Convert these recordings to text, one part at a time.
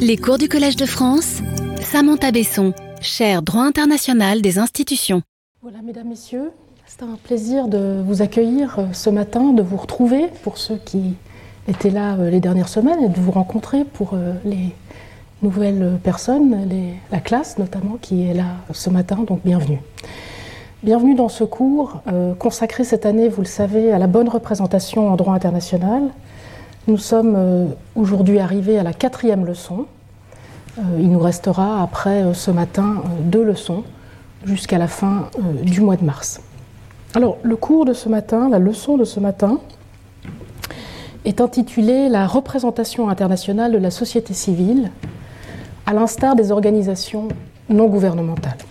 Les cours du Collège de France, Samantha Besson, chaire droit international des institutions. Voilà, mesdames, messieurs, c'est un plaisir de vous accueillir euh, ce matin, de vous retrouver pour ceux qui étaient là euh, les dernières semaines et de vous rencontrer pour euh, les nouvelles personnes, la classe notamment qui est là ce matin, donc bienvenue. Bienvenue dans ce cours consacré cette année, vous le savez, à la bonne représentation en droit international. Nous sommes aujourd'hui arrivés à la quatrième leçon. il nous restera après ce matin deux leçons jusqu'à la fin du mois de mars. Alors, le cours de ce matin, la leçon de ce matin, est intitulée La représentation internationale de la société civile, à l'instar des organisations non gouvernementales.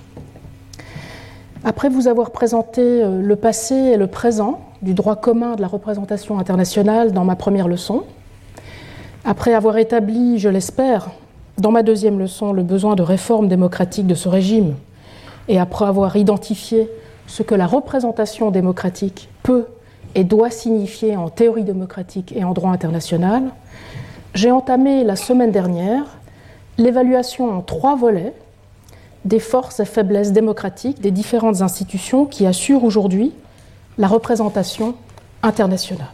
Après vous avoir présenté euh, le passé et le présent du droit commun de la représentation internationale dans ma première leçon, après avoir établi, je l'espère, dans ma deuxième leçon le besoin de réforme démocratique de ce régime, et après avoir identifié ce que la représentation démocratique peut et doit signifier en théorie démocratique et en droit international, j'ai entamé la semaine dernière l'évaluation en trois volets des forces et faiblesses démocratiques des différentes institutions qui assurent aujourd'hui la représentation internationale.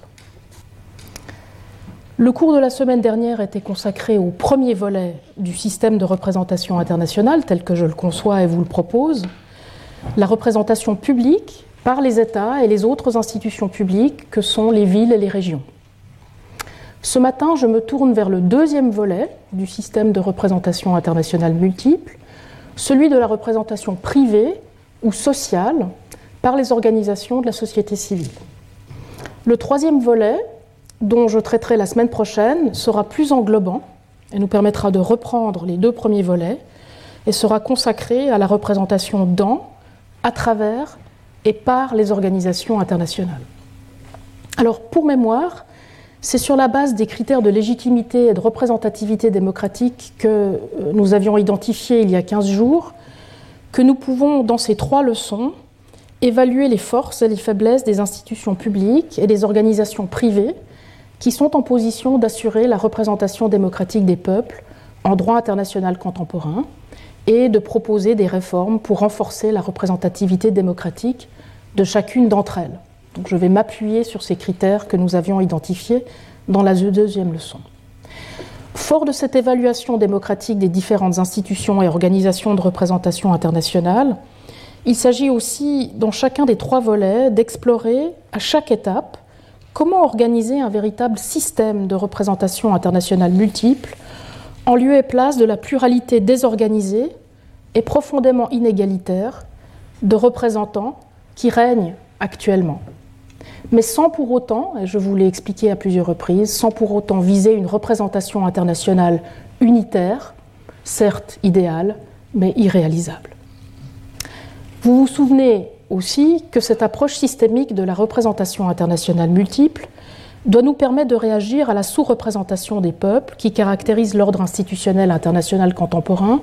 Le cours de la semaine dernière était consacré au premier volet du système de représentation internationale tel que je le conçois et vous le propose, la représentation publique par les États et les autres institutions publiques que sont les villes et les régions. Ce matin, je me tourne vers le deuxième volet du système de représentation internationale multiple, celui de la représentation privée ou sociale par les organisations de la société civile. Le troisième volet, dont je traiterai la semaine prochaine, sera plus englobant et nous permettra de reprendre les deux premiers volets et sera consacré à la représentation dans à travers et par les organisations internationales. Alors, pour mémoire, c'est sur la base des critères de légitimité et de représentativité démocratique que euh, nous avions identifiés il y a 15 jours que nous pouvons, dans ces trois leçons, évaluer les forces et les faiblesses des institutions publiques et des organisations privées qui sont en position d'assurer la représentation démocratique des peuples en droit international contemporain et de proposer des réformes pour renforcer la représentativité démocratique de chacune d'entre elles. Je vais m'appuyer sur ces critères que nous avions identifiés dans la deuxième leçon. Fort de cette évaluation démocratique des différentes institutions et organisations de représentation internationale, il s'agit aussi, dans chacun des trois volets, d'explorer à chaque étape comment organiser un véritable système de représentation internationale multiple en lieu et place de la pluralité désorganisée et profondément inégalitaire de représentants qui règnent actuellement. Mais sans pour autant, et je vous l'ai expliqué à plusieurs reprises, sans pour autant viser une représentation internationale unitaire, certes idéale, mais irréalisable. Vous vous souvenez aussi que cette approche systémique de la représentation internationale multiple doit nous permettre de réagir à la sous-représentation des peuples qui caractérise l'ordre institutionnel international contemporain,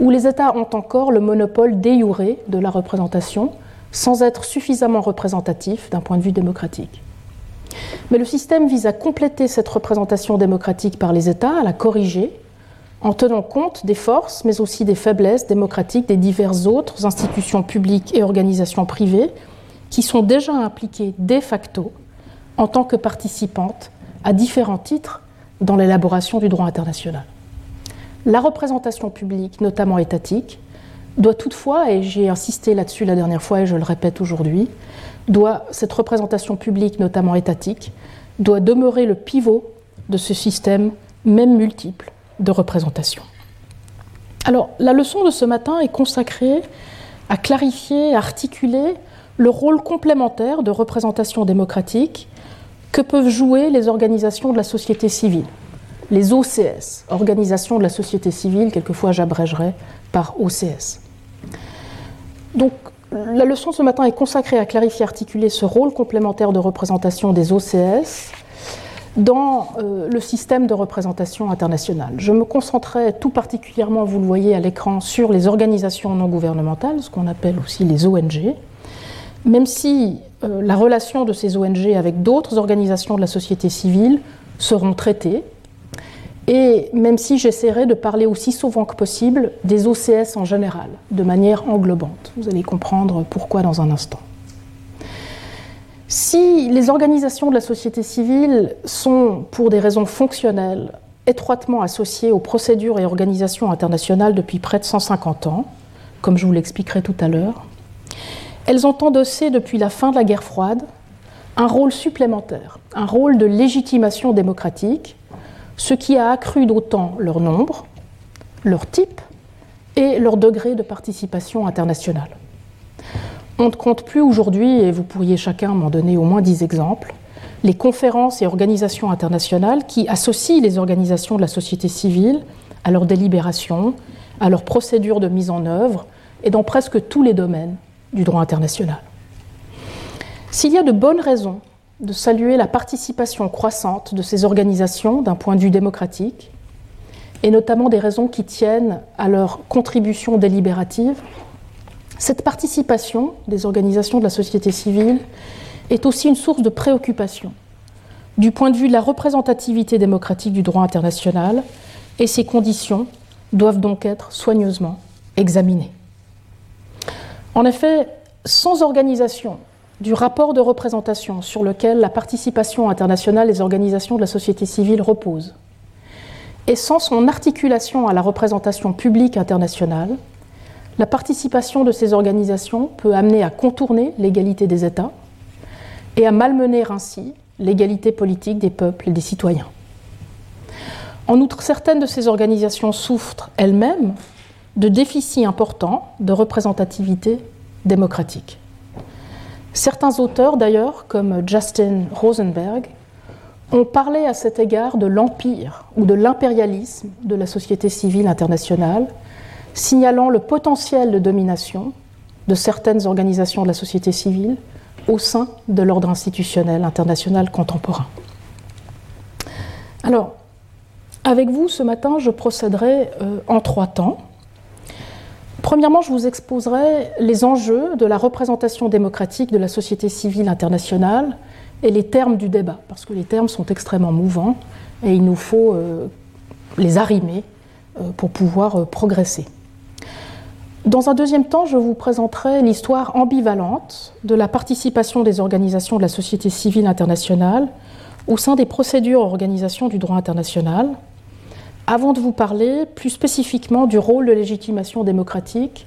où les États ont encore le monopole déjuré de la représentation, sans être suffisamment représentatifs d'un point de vue démocratique. Mais le système vise à compléter cette représentation démocratique par les États, à la corriger, en tenant compte des forces, mais aussi des faiblesses démocratiques des diverses autres institutions publiques et organisations privées qui sont déjà impliquées de facto en tant que participantes à différents titres dans l'élaboration du droit international. La représentation publique, notamment étatique, doit toutefois, et j'ai insisté là-dessus la dernière fois et je le répète aujourd'hui, doit, cette représentation publique, notamment étatique, doit demeurer le pivot de ce système, même multiple, de représentation. Alors, la leçon de ce matin est consacrée à clarifier, à articuler le rôle complémentaire de représentation démocratique que peuvent jouer les organisations de la société civile. Les OCS, Organisations de la société civile, quelquefois j'abrégerai par OCS. Donc, la leçon ce matin est consacrée à clarifier, articuler ce rôle complémentaire de représentation des OCS dans euh, le système de représentation internationale. Je me concentrerai tout particulièrement, vous le voyez à l'écran, sur les organisations non gouvernementales, ce qu'on appelle aussi les ONG, même si euh, la relation de ces ONG avec d'autres organisations de la société civile seront traitées, et même si j'essaierai de parler aussi souvent que possible des OCS en général, de manière englobante. Vous allez comprendre pourquoi dans un instant. Si les organisations de la société civile sont, pour des raisons fonctionnelles, étroitement associées aux procédures et organisations internationales depuis près de 150 ans, comme je vous l'expliquerai tout à l'heure, elles ont endossé depuis la fin de la guerre froide un rôle supplémentaire, un rôle de légitimation démocratique, ce qui a accru d'autant leur nombre, leur type et leur degré de participation internationale. On ne compte plus aujourd'hui, et vous pourriez chacun m'en donner au moins dix exemples, les conférences et organisations internationales qui associent les organisations de la société civile à leurs délibérations, à leurs procédures de mise en œuvre, et dans presque tous les domaines du droit international. S'il y a de bonnes raisons de saluer la participation croissante de ces organisations d'un point de vue démocratique, et notamment des raisons qui tiennent à leur contribution délibérative, cette participation des organisations de la société civile est aussi une source de préoccupation du point de vue de la représentativité démocratique du droit international, et ces conditions doivent donc être soigneusement examinées. En effet, sans organisation du rapport de représentation sur lequel la participation internationale des organisations de la société civile repose, et sans son articulation à la représentation publique internationale, la participation de ces organisations peut amener à contourner l'égalité des États et à malmener ainsi l'égalité politique des peuples et des citoyens. En outre, certaines de ces organisations souffrent elles-mêmes de déficits importants de représentativité démocratique. Certains auteurs, d'ailleurs, comme Justin Rosenberg, ont parlé à cet égard de l'empire ou de l'impérialisme de la société civile internationale, signalant le potentiel de domination de certaines organisations de la société civile au sein de l'ordre institutionnel international contemporain. Alors, avec vous, ce matin, je procéderai euh, en trois temps. Premièrement, je vous exposerai les enjeux de la représentation démocratique de la société civile internationale et les termes du débat, parce que les termes sont extrêmement mouvants et il nous faut euh, les arrimer euh, pour pouvoir euh, progresser. Dans un deuxième temps, je vous présenterai l'histoire ambivalente de la participation des organisations de la société civile internationale au sein des procédures organisations du droit international, avant de vous parler plus spécifiquement du rôle de légitimation démocratique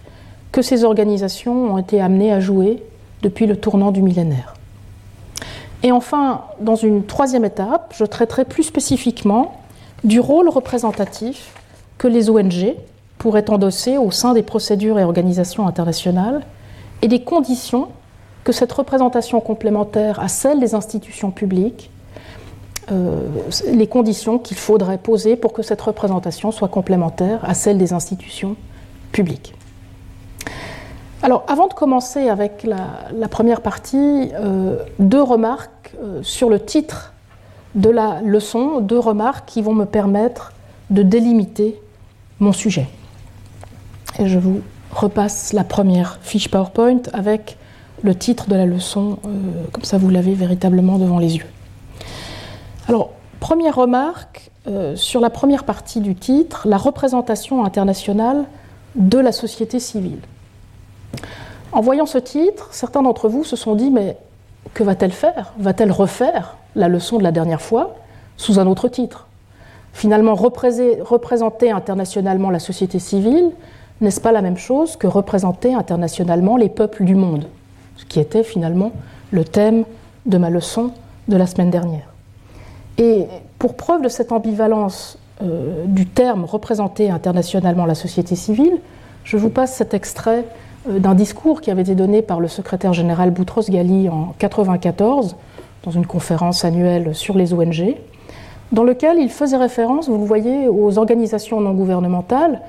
que ces organisations ont été amenées à jouer depuis le tournant du millénaire. Et enfin, dans une troisième étape, je traiterai plus spécifiquement du rôle représentatif que les ONG pourraient endosser au sein des procédures et organisations internationales et des conditions que cette représentation complémentaire à celle des institutions publiques les conditions qu'il faudrait poser pour que cette représentation soit complémentaire à celle des institutions publiques. Alors, avant de commencer avec la, première partie, euh, deux remarques euh, sur le titre de la leçon, deux remarques qui vont me permettre de délimiter mon sujet. Et je vous repasse la première fiche PowerPoint avec le titre de la leçon, comme ça vous l'avez véritablement devant les yeux. Alors, première remarque euh, sur la première partie du titre, la représentation internationale de la société civile. En voyant ce titre, certains d'entre vous se sont dit, mais que va-t-elle faire? Va-t-elle refaire la leçon de la dernière fois sous un autre titre? Finalement, représenter internationalement la société civile, n'est-ce pas la même chose que représenter internationalement les peuples du monde? Ce qui était finalement le thème de ma leçon de la semaine dernière. Et pour preuve de cette ambivalence euh, du terme représenter internationalement la société civile, je vous passe cet extrait euh, d'un discours qui avait été donné par le secrétaire général Boutros Ghali en 1994 dans une conférence annuelle sur les ONG, dans lequel il faisait référence, vous le voyez, aux organisations non gouvernementales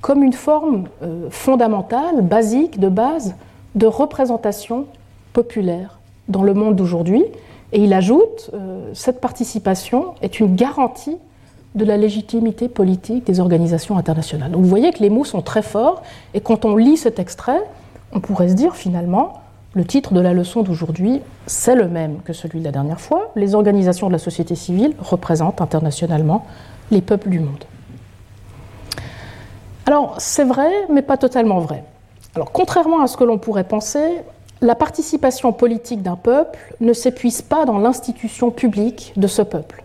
comme une forme euh, fondamentale, basique, de base, de représentation populaire dans le monde d'aujourd'hui, et il ajoute, euh, cette participation est une garantie de la légitimité politique des organisations internationales. Donc vous voyez que les mots sont très forts, et quand on lit cet extrait, on pourrait se dire finalement, le titre de la leçon d'aujourd'hui, c'est le même que celui de la dernière fois. Les organisations de la société civile représentent internationalement les peuples du monde. Alors c'est vrai, mais pas totalement vrai. Alors contrairement à ce que l'on pourrait penser, la participation politique d'un peuple ne s'épuise pas dans l'institution publique de ce peuple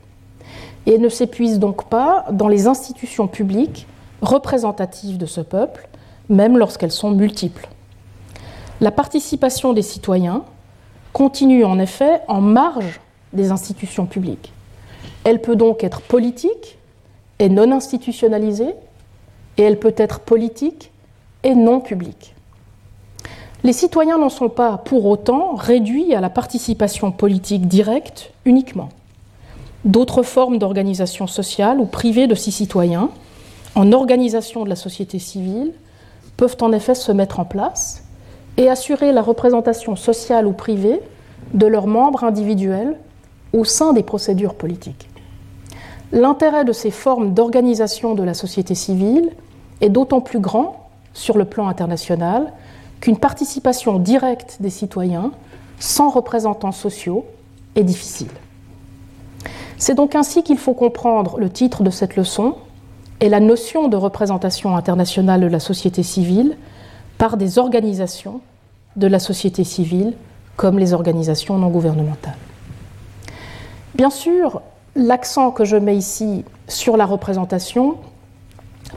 et ne s'épuise donc pas dans les institutions publiques représentatives de ce peuple, même lorsqu'elles sont multiples. La participation des citoyens continue en effet en marge des institutions publiques. Elle peut donc être politique et non institutionnalisée, et elle peut être politique et non publique. Les citoyens n'en sont pas pour autant réduits à la participation politique directe uniquement. D'autres formes d'organisation sociale ou privée de ces citoyens, en organisation de la société civile, peuvent en effet se mettre en place et assurer la représentation sociale ou privée de leurs membres individuels au sein des procédures politiques. L'intérêt de ces formes d'organisation de la société civile est d'autant plus grand sur le plan international qu'une participation directe des citoyens sans représentants sociaux est difficile. C'est donc ainsi qu'il faut comprendre le titre de cette leçon et la notion de représentation internationale de la société civile par des organisations de la société civile comme les organisations non gouvernementales. Bien sûr, l'accent que je mets ici sur la représentation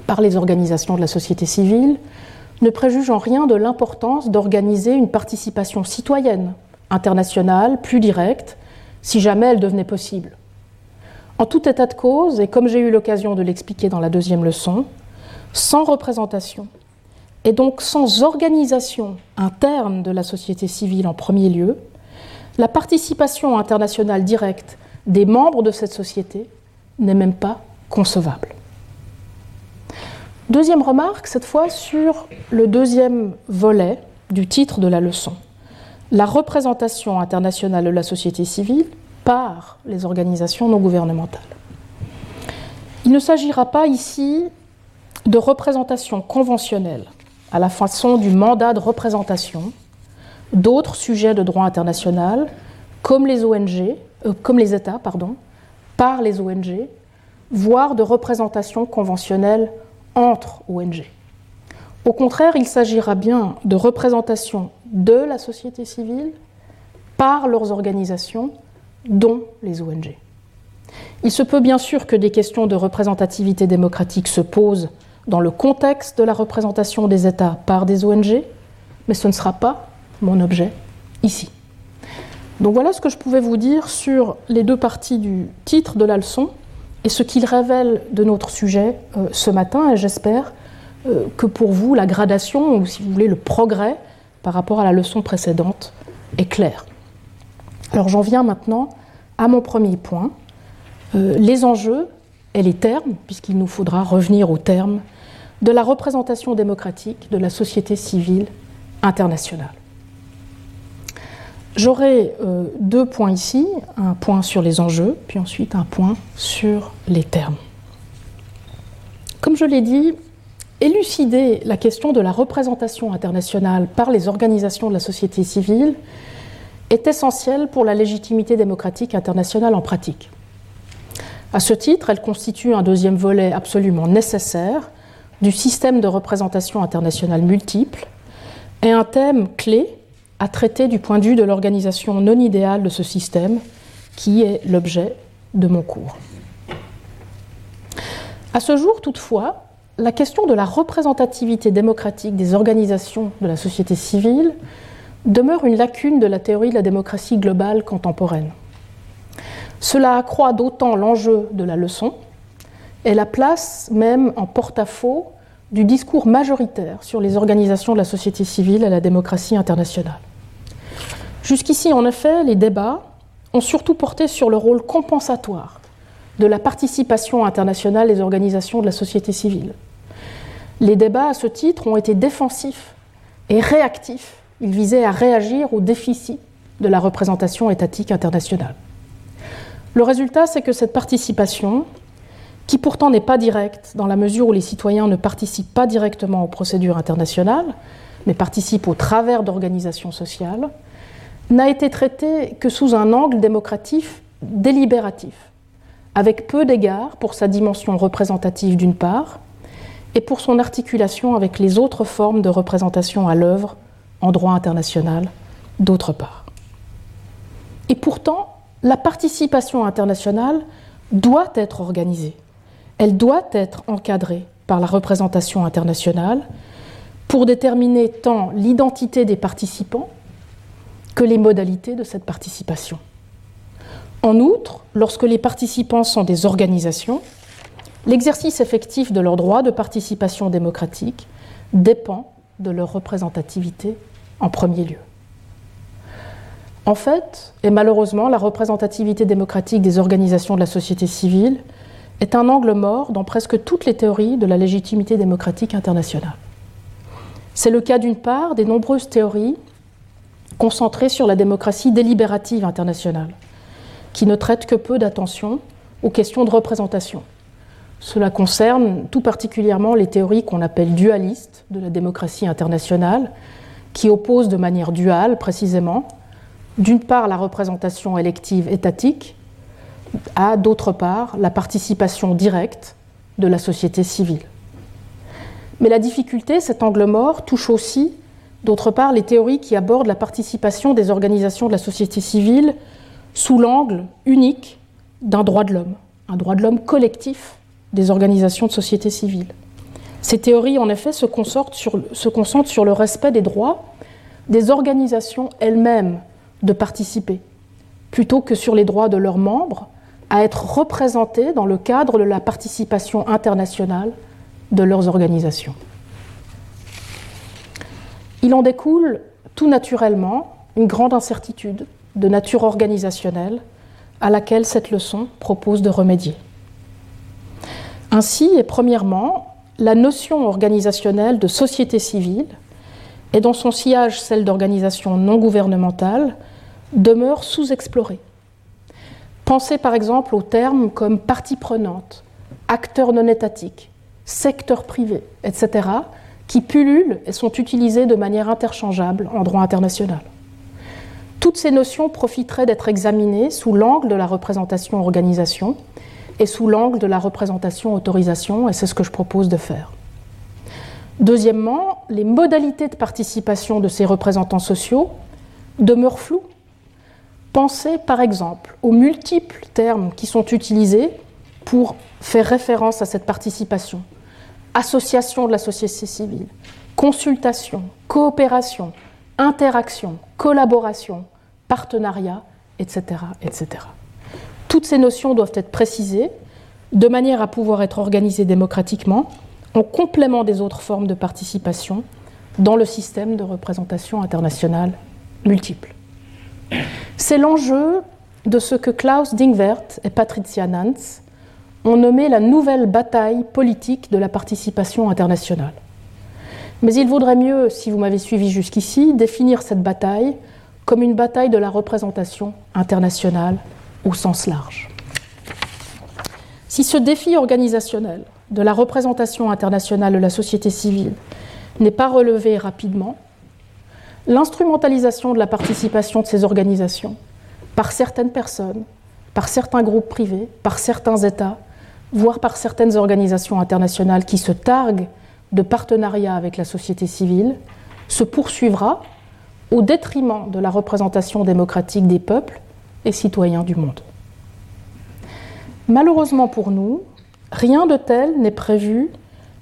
par les organisations de la société civile ne préjuge en rien de l'importance d'organiser une participation citoyenne, internationale, plus directe, si jamais elle devenait possible. En tout état de cause, et comme j'ai eu l'occasion de l'expliquer dans la deuxième leçon, sans représentation, et donc sans organisation interne de la société civile en premier lieu, la participation internationale directe des membres de cette société n'est même pas concevable. Deuxième remarque, cette fois sur le deuxième volet du titre de la leçon, la représentation internationale de la société civile par les organisations non gouvernementales. Il ne s'agira pas ici de représentation conventionnelle à la façon du mandat de représentation d'autres sujets de droit international comme les ONG, euh, comme les États, pardon, par les ONG, voire de représentation conventionnelle entre ONG. Au contraire, il s'agira bien de représentation de la société civile par leurs organisations, dont les ONG. Il se peut bien sûr que des questions de représentativité démocratique se posent dans le contexte de la représentation des États par des ONG, mais ce ne sera pas mon objet ici. Donc voilà ce que je pouvais vous dire sur les deux parties du titre de la leçon et ce qu'il révèle de notre sujet euh, ce matin, et j'espère euh, que pour vous, la gradation, ou si vous voulez, le progrès par rapport à la leçon précédente est clair. Alors j'en viens maintenant à mon premier point, euh, les enjeux et les termes, puisqu'il nous faudra revenir aux termes, de la représentation démocratique de la société civile internationale. J'aurai euh, deux points ici, un point sur les enjeux, puis ensuite un point sur les termes. Comme je l'ai dit, élucider la question de la représentation internationale par les organisations de la société civile est essentiel pour la légitimité démocratique internationale en pratique. À ce titre, elle constitue un deuxième volet absolument nécessaire du système de représentation internationale multiple et un thème clé à traiter du point de vue de l'organisation non idéale de ce système, qui est l'objet de mon cours. À ce jour, toutefois, la question de la représentativité démocratique des organisations de la société civile demeure une lacune de la théorie de la démocratie globale contemporaine. Cela accroît d'autant l'enjeu de la leçon et la place même en porte-à-faux du discours majoritaire sur les organisations de la société civile et la démocratie internationale. Jusqu'ici, en effet, les débats ont surtout porté sur le rôle compensatoire de la participation internationale des organisations de la société civile. Les débats, à ce titre, ont été défensifs et réactifs. Ils visaient à réagir au déficit de la représentation étatique internationale. Le résultat, c'est que cette participation, qui pourtant n'est pas directe, dans la mesure où les citoyens ne participent pas directement aux procédures internationales, mais participent au travers d'organisations sociales, n'a été traité que sous un angle démocratique délibératif, avec peu d'égard pour sa dimension représentative d'une part, et pour son articulation avec les autres formes de représentation à l'œuvre en droit international d'autre part. Et pourtant, la participation internationale doit être organisée, elle doit être encadrée par la représentation internationale pour déterminer tant l'identité des participants que les modalités de cette participation. En outre, lorsque les participants sont des organisations, l'exercice effectif de leur droit de participation démocratique dépend de leur représentativité en premier lieu. En fait, et malheureusement, la représentativité démocratique des organisations de la société civile est un angle mort dans presque toutes les théories de la légitimité démocratique internationale. C'est le cas d'une part des nombreuses théories concentrées sur la démocratie délibérative internationale, qui ne traitent que peu d'attention aux questions de représentation. Cela concerne tout particulièrement les théories qu'on appelle dualistes de la démocratie internationale, qui opposent de manière duale précisément, d'une part la représentation élective étatique, à d'autre part la participation directe de la société civile. Mais la difficulté, cet angle mort, touche aussi, d'autre part, les théories qui abordent la participation des organisations de la société civile sous l'angle unique d'un droit de l'homme, un droit de l'homme collectif des organisations de société civile. Ces théories, en effet, se concentrent sur, sur le respect des droits des organisations elles-mêmes de participer, plutôt que sur les droits de leurs membres à être représentés dans le cadre de la participation internationale de leurs organisations. Il en découle tout naturellement une grande incertitude de nature organisationnelle à laquelle cette leçon propose de remédier. Ainsi, et premièrement, la notion organisationnelle de société civile, et dans son sillage celle d'organisation non gouvernementale, demeure sous-explorée. Pensez par exemple aux termes comme partie prenante, acteur non étatique, secteur privé, etc., qui pullulent et sont utilisés de manière interchangeable en droit international. Toutes ces notions profiteraient d'être examinées sous l'angle de la représentation organisation et sous l'angle de la représentation autorisation, et c'est ce que je propose de faire. Deuxièmement, les modalités de participation de ces représentants sociaux demeurent floues. Pensez par exemple aux multiples termes qui sont utilisés pour faire référence à cette participation association de la société civile, consultation, coopération, interaction, collaboration, partenariat, etc., etc. Toutes ces notions doivent être précisées de manière à pouvoir être organisées démocratiquement en complément des autres formes de participation dans le système de représentation internationale multiple. C'est l'enjeu de ce que Klaus Dingwert et Patricia Nance ont nommé la nouvelle bataille politique de la participation internationale. Mais il vaudrait mieux, si vous m'avez suivi jusqu'ici, définir cette bataille comme une bataille de la représentation internationale au sens large. Si ce défi organisationnel de la représentation internationale de la société civile n'est pas relevé rapidement, l'instrumentalisation de la participation de ces organisations par certaines personnes, par certains groupes privés, par certains États, voire par certaines organisations internationales qui se targuent de partenariat avec la société civile, se poursuivra au détriment de la représentation démocratique des peuples et citoyens du monde. Malheureusement pour nous, rien de tel n'est prévu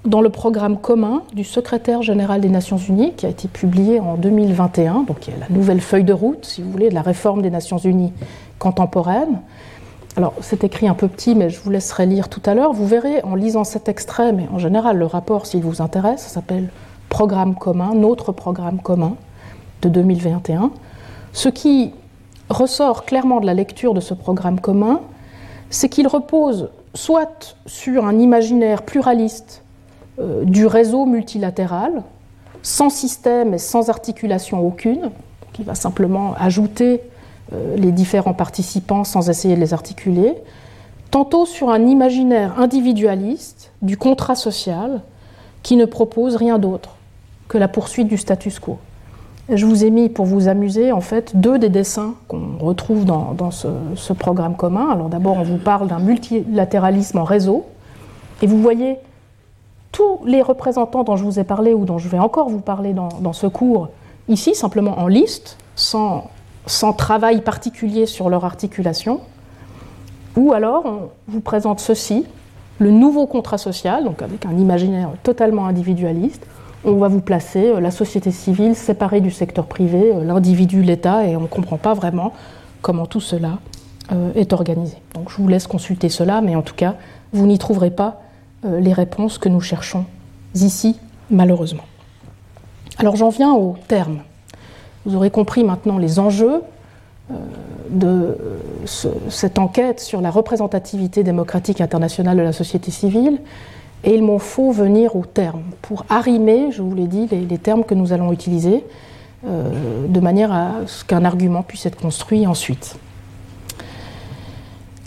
dans le programme commun du secrétaire général des Nations Unies qui a été publié en 2021, donc la nouvelle feuille de route, si vous voulez, de la réforme des Nations Unies contemporaine, alors, c'est écrit un peu petit, mais je vous laisserai lire tout à l'heure. Vous verrez en lisant cet extrait, mais en général, le rapport, s'il vous intéresse, s'appelle Programme commun, notre programme commun de 2021. Ce qui ressort clairement de la lecture de ce programme commun, c'est qu'il repose soit sur un imaginaire pluraliste euh, du réseau multilatéral, sans système et sans articulation aucune, qui va simplement ajouter les différents participants sans essayer de les articuler, tantôt sur un imaginaire individualiste du contrat social qui ne propose rien d'autre que la poursuite du status quo, Je vous ai mis pour vous amuser en fait deux des dessins qu'on retrouve dans, ce, programme commun. Alors d'abord, on vous parle d'un multilatéralisme en réseau, et vous voyez tous les représentants dont je vous ai parlé ou dont je vais encore vous parler dans, ce cours, ici simplement en liste, sans, sans travail particulier sur leur articulation. Ou alors, on vous présente ceci, le nouveau contrat social, donc avec un imaginaire totalement individualiste. On va vous placer euh, la société civile séparée du secteur privé, euh, l'individu, l'État, et on ne comprend pas vraiment comment tout cela euh, est organisé. Donc je vous laisse consulter cela, mais en tout cas, vous n'y trouverez pas les réponses que nous cherchons ici, malheureusement. Alors j'en viens au terme. Vous aurez compris maintenant les enjeux de cette enquête sur la représentativité démocratique internationale de la société civile, et il m'en faut venir aux termes, pour arrimer, je vous l'ai dit, les, termes que nous allons utiliser, euh, de manière à ce qu'un argument puisse être construit ensuite.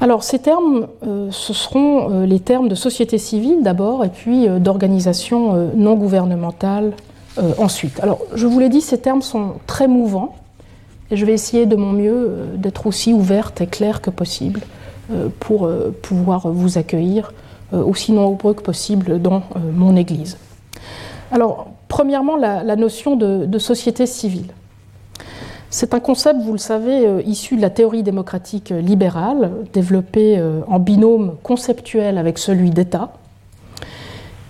Alors ces termes, euh, ce seront euh, les termes de société civile d'abord, et puis d'organisation non gouvernementale ensuite. Alors je vous l'ai dit, ces termes sont très mouvants. Et je vais essayer de mon mieux euh, d'être aussi ouverte et claire que possible euh, pour euh, pouvoir vous accueillir aussi nombreux que possible dans mon Église. Alors, premièrement, la, notion de, société civile. C'est un concept, vous le savez, issu de la théorie démocratique libérale, développé en binôme conceptuel avec celui d'État,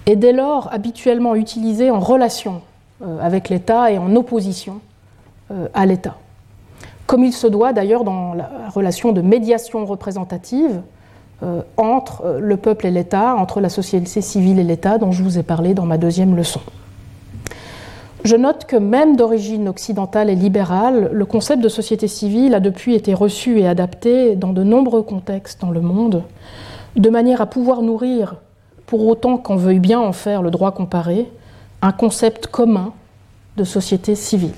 et dès lors habituellement utilisé en relation avec l'État et en opposition à l'État comme il se doit d'ailleurs dans la relation de médiation représentative euh, entre euh, le peuple et l'État, entre la société civile et l'État, dont je vous ai parlé dans ma deuxième leçon. Je note que même d'origine occidentale et libérale, le concept de société civile a depuis été reçu et adapté dans de nombreux contextes dans le monde, de manière à pouvoir nourrir, pour autant qu'on veuille bien en faire le droit comparé, un concept commun de société civile.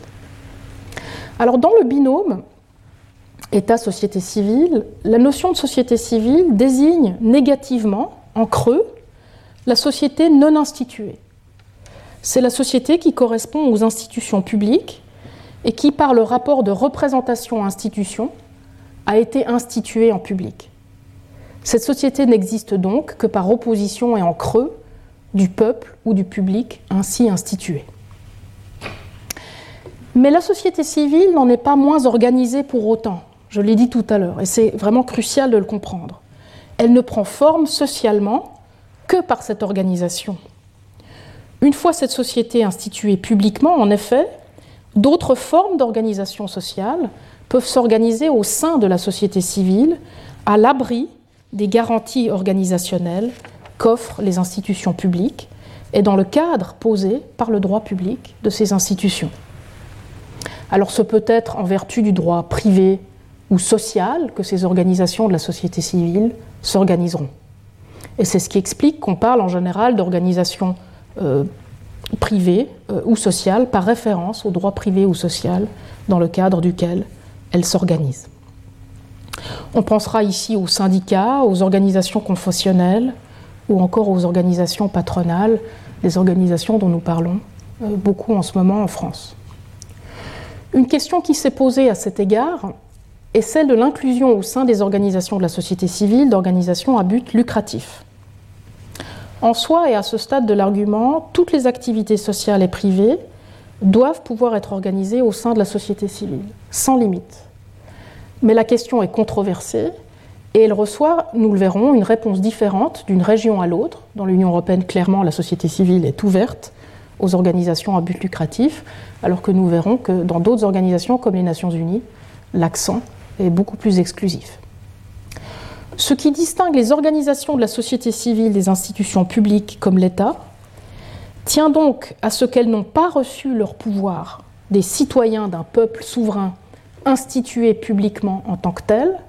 Alors dans le binôme État-société civile, la notion de société civile désigne négativement, en creux, la société non instituée. C'est la société qui correspond aux institutions publiques et qui, par le rapport de représentation-institution, a été instituée en public. Cette société n'existe donc que par opposition et en creux du peuple ou du public ainsi institué. Mais la société civile n'en est pas moins organisée pour autant, je l'ai dit tout à l'heure, et c'est vraiment crucial de le comprendre. Elle ne prend forme socialement que par cette organisation. Une fois cette société instituée publiquement, en effet, d'autres formes d'organisation sociale peuvent s'organiser au sein de la société civile, à l'abri des garanties organisationnelles qu'offrent les institutions publiques et dans le cadre posé par le droit public de ces institutions. Alors ce peut être en vertu du droit privé ou social que ces organisations de la société civile s'organiseront. Et c'est ce qui explique qu'on parle en général d'organisations euh, privées euh, ou sociales par référence au droit privé ou social dans le cadre duquel elles s'organisent. On pensera ici aux syndicats, aux organisations confessionnelles ou encore aux organisations patronales, des organisations dont nous parlons euh, beaucoup en ce moment en France. Une question qui s'est posée à cet égard est celle de l'inclusion au sein des organisations de la société civile d'organisations à but lucratif. En soi et à ce stade de l'argument, toutes les activités sociales et privées doivent pouvoir être organisées au sein de la société civile, sans limite. Mais la question est controversée et elle reçoit, nous le verrons, une réponse différente d'une région à l'autre. Dans l'Union européenne, clairement, la société civile est ouverte aux organisations à but lucratif, alors que nous verrons que dans d'autres organisations comme les Nations Unies, l'accent est beaucoup plus exclusif. Ce qui distingue les organisations de la société civile des institutions publiques comme l'État tient donc à ce qu'elles n'ont pas reçu leur pouvoir des citoyens d'un peuple souverain institué publiquement en tant que tel,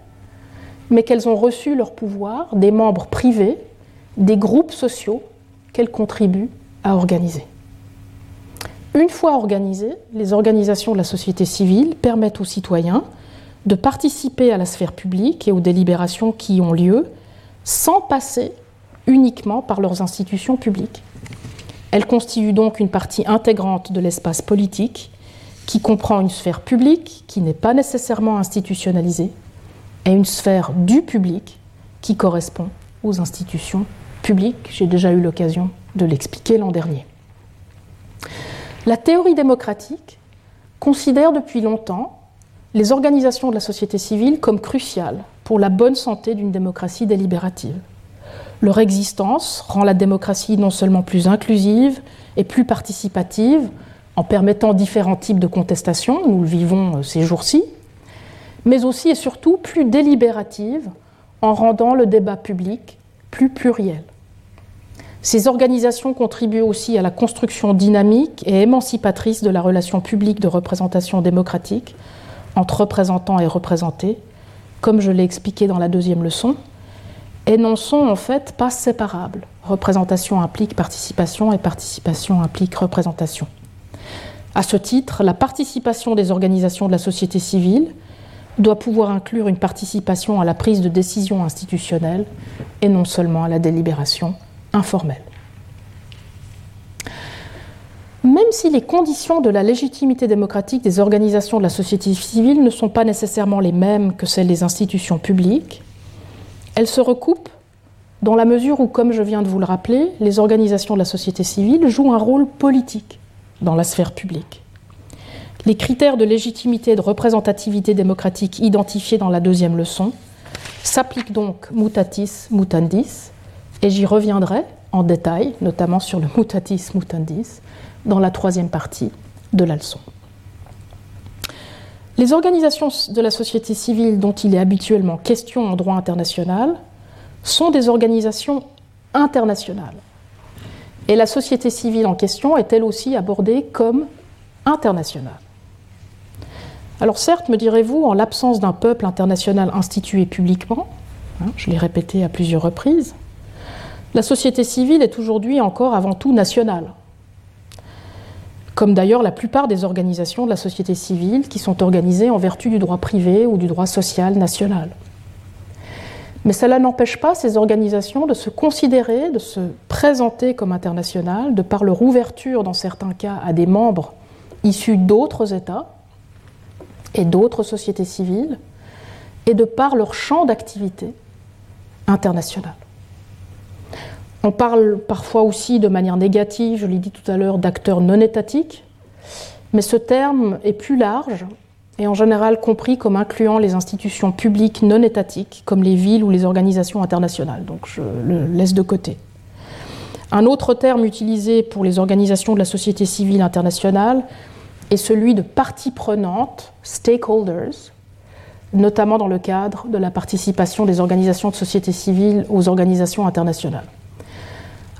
mais qu'elles ont reçu leur pouvoir des membres privés, des groupes sociaux qu'elles contribuent à organiser. Une fois organisées, les organisations de la société civile permettent aux citoyens de participer à la sphère publique et aux délibérations qui y ont lieu sans passer uniquement par leurs institutions publiques. Elles constituent donc une partie intégrante de l'espace politique qui comprend une sphère publique qui n'est pas nécessairement institutionnalisée et une sphère du public qui correspond aux institutions publiques. J'ai déjà eu l'occasion de l'expliquer l'an dernier. La théorie démocratique considère depuis longtemps les organisations de la société civile comme cruciales pour la bonne santé d'une démocratie délibérative. Leur existence rend la démocratie non seulement plus inclusive et plus participative, en permettant différents types de contestation, nous le vivons euh, ces jours-ci, mais aussi et surtout plus délibérative, en rendant le débat public plus pluriel. Ces organisations contribuent aussi à la construction dynamique et émancipatrice de la relation publique de représentation démocratique entre représentants et représentés, comme je l'ai expliqué dans la deuxième leçon, et n'en sont en fait pas séparables. Représentation implique participation et participation implique représentation. À ce titre, la participation des organisations de la société civile doit pouvoir inclure une participation à la prise de décision institutionnelle et non seulement à la délibération informelle. Même si les conditions de la légitimité démocratique des organisations de la société civile ne sont pas nécessairement les mêmes que celles des institutions publiques, elles se recoupent dans la mesure où, comme je viens de vous le rappeler, les organisations de la société civile jouent un rôle politique dans la sphère publique. Les critères de légitimité et de représentativité démocratique identifiés dans la deuxième leçon s'appliquent donc mutatis mutandis, et j'y reviendrai en détail, notamment sur le mutatis mutandis, dans la troisième partie de la leçon. Les organisations de la société civile dont il est habituellement question en droit international sont des organisations internationales. Et la société civile en question est elle aussi abordée comme internationale. Alors certes, me direz-vous, en l'absence d'un peuple international institué publiquement, hein, je l'ai répété à plusieurs reprises, la société civile est aujourd'hui encore avant tout nationale comme d'ailleurs la plupart des organisations de la société civile qui sont organisées en vertu du droit privé ou du droit social national. Mais cela n'empêche pas ces organisations de se considérer, de se présenter comme internationales, de par leur ouverture dans certains cas à des membres issus d'autres États et d'autres sociétés civiles, et de par leur champ d'activité international. On parle parfois aussi de manière négative, je l'ai dit tout à l'heure, d'acteurs non étatiques, mais ce terme est plus large et en général compris comme incluant les institutions publiques non étatiques, comme les villes ou les organisations internationales. Donc je le laisse de côté. Un autre terme utilisé pour les organisations de la société civile internationale est celui de parties prenantes, stakeholders, notamment dans le cadre de la participation des organisations de société civile aux organisations internationales.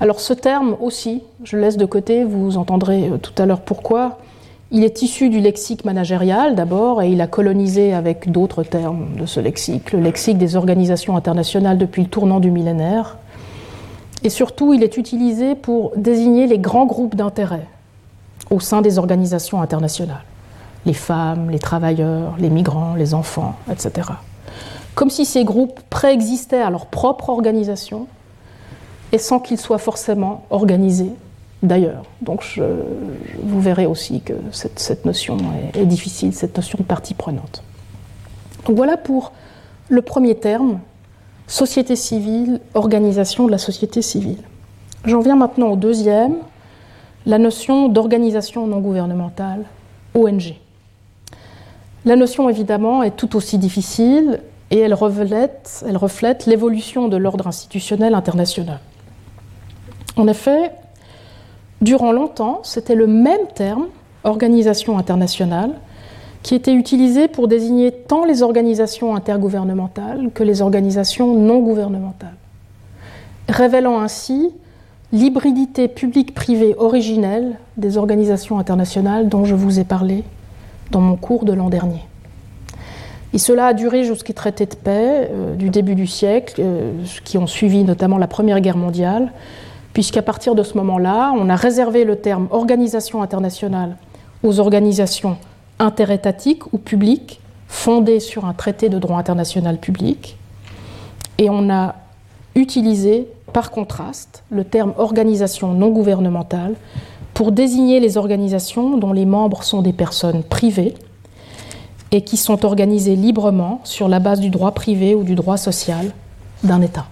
Alors ce terme aussi, je le laisse de côté, vous entendrez euh, tout à l'heure pourquoi. Il est issu du lexique managérial d'abord et il a colonisé avec d'autres termes de ce lexique, le lexique des organisations internationales depuis le tournant du millénaire. Et surtout, il est utilisé pour désigner les grands groupes d'intérêt au sein des organisations internationales. Les femmes, les travailleurs, les migrants, les enfants, etc. Comme si ces groupes préexistaient à leur propre organisation et sans qu'il soit forcément organisé d'ailleurs. Donc vous verrez aussi que cette, notion est, difficile, cette notion de partie prenante. Donc voilà pour le premier terme, société civile, organisation de la société civile. J'en viens maintenant au deuxième, la notion d'organisation non gouvernementale, ONG. La notion évidemment est tout aussi difficile et elle reflète, l'évolution de l'ordre institutionnel international. En effet, durant longtemps, c'était le même terme, organisation internationale, qui était utilisé pour désigner tant les organisations intergouvernementales que les organisations non gouvernementales, révélant ainsi l'hybridité publique-privée originelle des organisations internationales dont je vous ai parlé dans mon cours de l'an dernier. Et cela a duré jusqu'aux traités de paix euh, du début du siècle, euh, qui ont suivi notamment la Première Guerre mondiale, puisqu'à partir de ce moment-là, on a réservé le terme organisation internationale aux organisations interétatiques ou publiques fondées sur un traité de droit international public, et on a utilisé par contraste le terme organisation non gouvernementale pour désigner les organisations dont les membres sont des personnes privées et qui sont organisées librement sur la base du droit privé ou du droit social d'un État.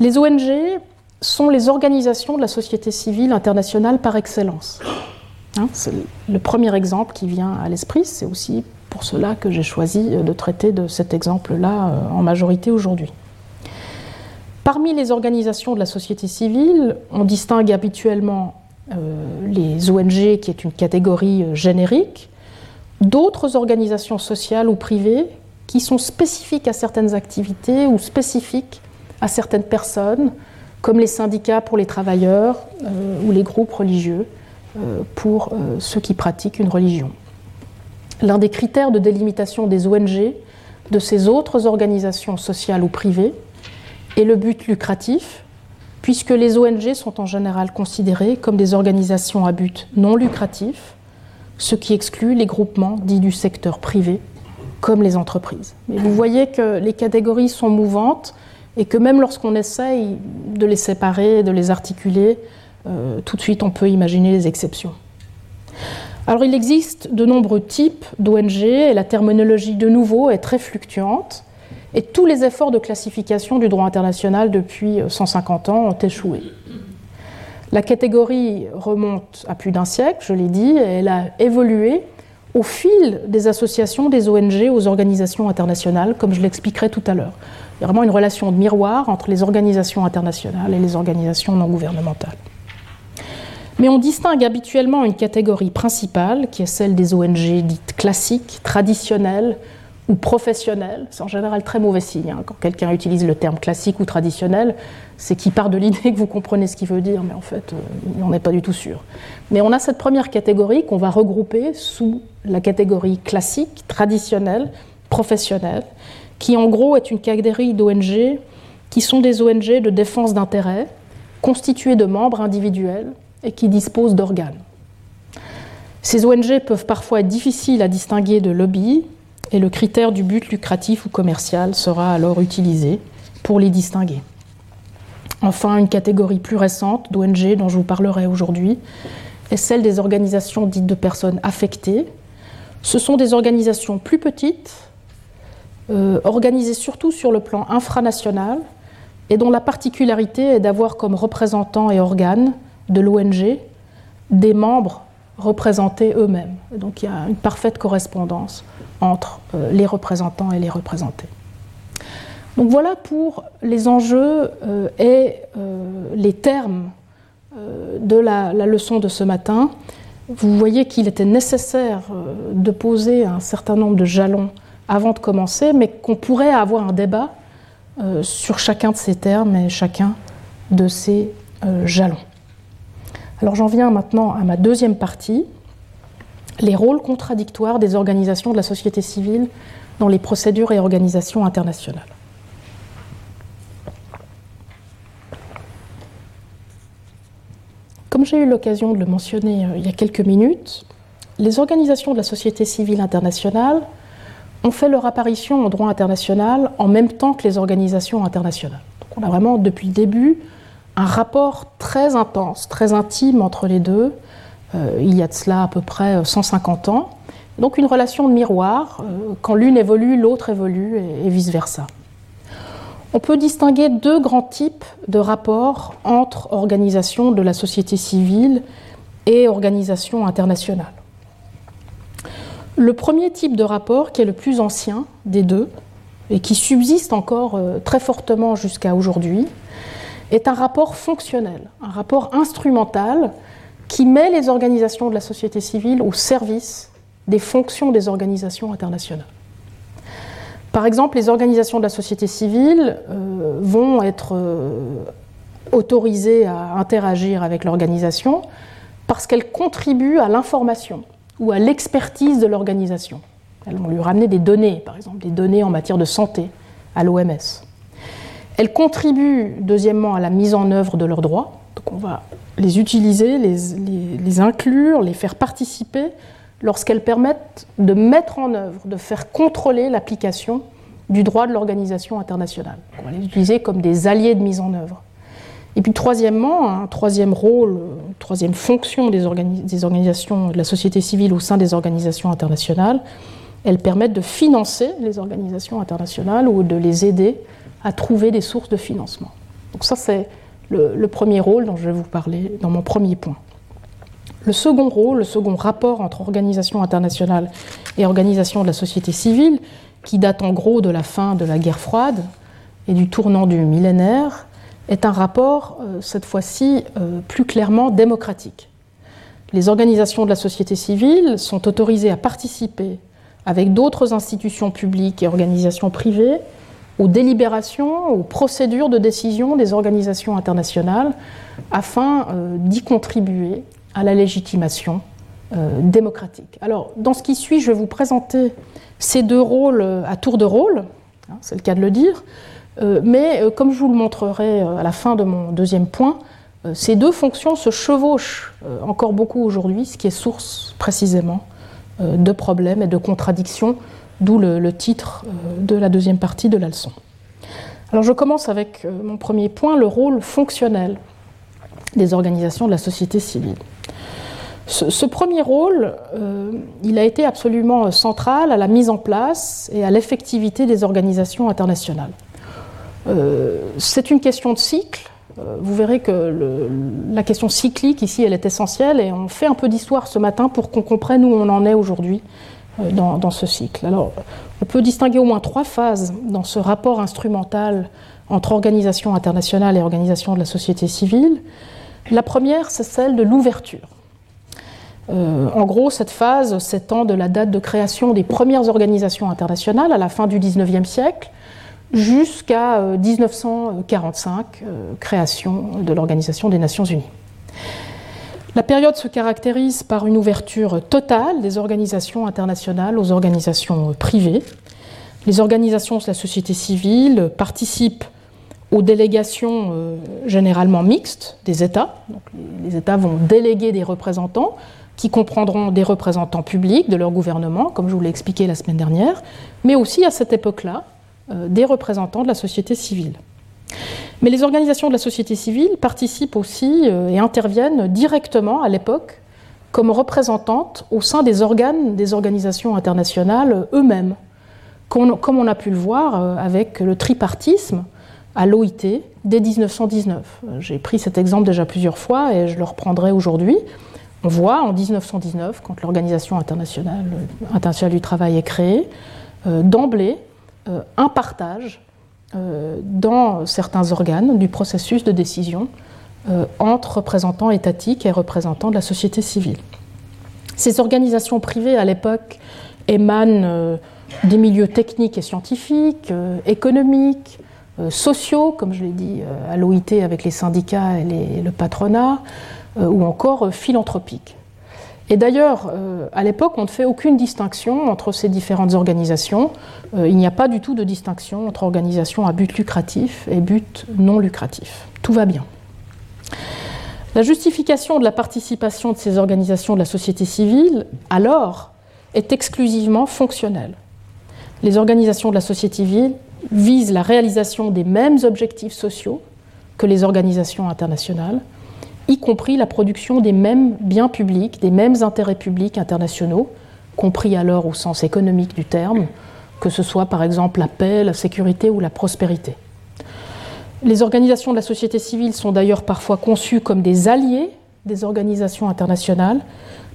Les ONG sont les organisations de la société civile internationale par excellence. Hein, c'est le premier exemple qui vient à l'esprit, c'est aussi pour cela que j'ai choisi de traiter de cet exemple-là euh, en majorité aujourd'hui. Parmi les organisations de la société civile, on distingue habituellement euh, les ONG, qui est une catégorie euh, générique, d'autres organisations sociales ou privées qui sont spécifiques à certaines activités ou spécifiques à certaines personnes, comme les syndicats pour les travailleurs ou les groupes religieux pour ceux qui pratiquent une religion. L'un des critères de délimitation des ONG, de ces autres organisations sociales ou privées, est le but lucratif, puisque les ONG sont en général considérées comme des organisations à but non lucratif, ce qui exclut les groupements dits du secteur privé, comme les entreprises. Mais vous voyez que les catégories sont mouvantes et que même lorsqu'on essaye de les séparer, de les articuler, euh, tout de suite on peut imaginer les exceptions. Alors il existe de nombreux types d'ONG et la terminologie de nouveau est très fluctuante et tous les efforts de classification du droit international depuis 150 ans ont échoué. La catégorie remonte à plus d'un siècle, je l'ai dit, et elle a évolué au fil des associations des ONG aux organisations internationales, comme je l'expliquerai tout à l'heure. Il y a vraiment une relation de miroir entre les organisations internationales et les organisations non gouvernementales. Mais on distingue habituellement une catégorie principale, qui est celle des ONG dites classiques, traditionnelles ou professionnelles. C'est en général très mauvais signe. Hein. Quand quelqu'un utilise le terme classique ou traditionnel, c'est qu'il part de l'idée que vous comprenez ce qu'il veut dire, mais en fait, euh, il n'en est pas du tout sûr. Mais on a cette première catégorie qu'on va regrouper sous la catégorie classique, traditionnelle, professionnelle, qui en gros est une catégorie d'ONG qui sont des ONG de défense d'intérêts, constituées de membres individuels et qui disposent d'organes. Ces ONG peuvent parfois être difficiles à distinguer de lobby et le critère du but lucratif ou commercial sera alors utilisé pour les distinguer. Enfin, une catégorie plus récente d'ONG dont je vous parlerai aujourd'hui est celle des organisations dites de personnes affectées. Ce sont des organisations plus petites, euh, organisées surtout sur le plan infranational et dont la particularité est d'avoir comme représentants et organes de l'ONG des membres représentés eux-mêmes. Donc il y a une parfaite correspondance entre euh, les représentants et les représentés. Donc voilà pour les enjeux euh, et euh, les termes de la, leçon de ce matin. Vous voyez qu'il était nécessaire de poser un certain nombre de jalons avant de commencer, mais qu'on pourrait avoir un débat sur chacun de ces termes et chacun de ces jalons. Alors j'en viens maintenant à ma deuxième partie, les rôles contradictoires des organisations de la société civile dans les procédures et organisations internationales. Comme j'ai eu l'occasion de le mentionner euh, il y a quelques minutes, les organisations de la société civile internationale ont fait leur apparition en droit international en même temps que les organisations internationales. On a vraiment, depuis le début, un rapport très intense, très intime entre les deux. Euh, il y a de cela à peu près 150 ans. Donc une relation de miroir. Euh, quand l'une évolue, l'autre évolue et, vice-versa. On peut distinguer deux grands types de rapports entre organisations de la société civile et organisations internationales. Le premier type de rapport, qui est le plus ancien des deux, et qui subsiste encore euh, très fortement jusqu'à aujourd'hui, est un rapport fonctionnel, un rapport instrumental qui met les organisations de la société civile au service des fonctions des organisations internationales. Par exemple, les organisations de la société civile euh, vont être euh, autorisées à interagir avec l'organisation parce qu'elles contribuent à l'information ou à l'expertise de l'organisation. Elles vont lui ramener des données, par exemple des données en matière de santé à l'OMS. Elles contribuent, deuxièmement, à la mise en œuvre de leurs droits. Donc on va les utiliser, les, inclure, les faire participer lorsqu'elles permettent de mettre en œuvre, de faire contrôler l'application du droit de l'organisation internationale. On va les utiliser comme des alliés de mise en œuvre. Et puis troisièmement, un troisième rôle, une troisième fonction des, des, organisations de la société civile au sein des organisations internationales, elles permettent de financer les organisations internationales ou de les aider à trouver des sources de financement. Donc ça, c'est le, premier rôle dont je vais vous parler dans mon premier point. Le second rôle, le second rapport entre organisations internationales et organisations de la société civile, qui date en gros de la fin de la guerre froide et du tournant du millénaire, est un rapport, euh, cette fois-ci, euh, plus clairement démocratique. Les organisations de la société civile sont autorisées à participer avec d'autres institutions publiques et organisations privées aux délibérations, aux procédures de décision des organisations internationales afin euh, d'y contribuer à la légitimation démocratique. Alors, dans ce qui suit, je vais vous présenter ces deux rôles à tour de rôle, hein, c'est le cas de le dire, euh, mais euh, comme je vous le montrerai euh, à la fin de mon deuxième point, ces deux fonctions se chevauchent encore beaucoup aujourd'hui, ce qui est source précisément de problèmes et de contradictions, d'où le, titre de la deuxième partie de la leçon. Alors je commence avec mon premier point, le rôle fonctionnel des organisations de la société civile. Ce, premier rôle, il a été absolument central à la mise en place et à l'effectivité des organisations internationales. Euh, c'est une question de cycle. Euh, vous verrez que la question cyclique ici, elle est essentielle et on fait un peu d'histoire ce matin pour qu'on comprenne où on en est aujourd'hui euh, dans, ce cycle. Alors, on peut distinguer au moins trois phases dans ce rapport instrumental entre organisation internationale et organisation de la société civile. La première, c'est celle de l'ouverture. en gros, cette phase s'étend de la date de création des premières organisations internationales à la fin du XIXe siècle jusqu'à 1945, euh, euh, création de l'Organisation des Nations Unies. La période se caractérise par une ouverture totale des organisations internationales aux organisations privées. Les organisations de la société civile participent aux délégations euh, généralement mixtes des États. les États vont déléguer des représentants qui comprendront des représentants publics de leur gouvernement, comme je vous l'ai expliqué la semaine dernière, mais aussi à cette époque-là, euh, des représentants de la société civile. Mais les organisations de la société civile participent aussi euh, et interviennent directement à l'époque comme représentantes au sein des organes des organisations internationales eux-mêmes, comme on a pu le voir euh, avec le tripartisme à l'OIT dès 1919. J'ai pris cet exemple déjà plusieurs fois et je le reprendrai aujourd'hui. On voit en 1919, quand l'Organisation internationale, internationale, du travail est créée, d'emblée, euh, un partage euh, dans certains organes du processus de décision euh, entre représentants étatiques et représentants de la société civile. Ces organisations privées, à l'époque, émanent des milieux techniques et scientifiques, économiques, sociaux, comme je l'ai dit à l'OIT avec les syndicats et le patronat, ou encore philanthropiques. Et d'ailleurs, euh, à l'époque, on ne fait aucune distinction entre ces différentes organisations. Euh, il n'y a pas du tout de distinction entre organisations à but lucratif et but non lucratif. Tout va bien. La justification de la participation de ces organisations de la société civile, alors, est exclusivement fonctionnelle. Les organisations de la société civile visent la réalisation des mêmes objectifs sociaux que les organisations internationales, y compris la production des mêmes biens publics, des mêmes intérêts publics internationaux, compris alors au sens économique du terme, que ce soit par exemple la paix, la sécurité ou la prospérité. Les organisations de la société civile sont d'ailleurs parfois conçues comme des alliés des organisations internationales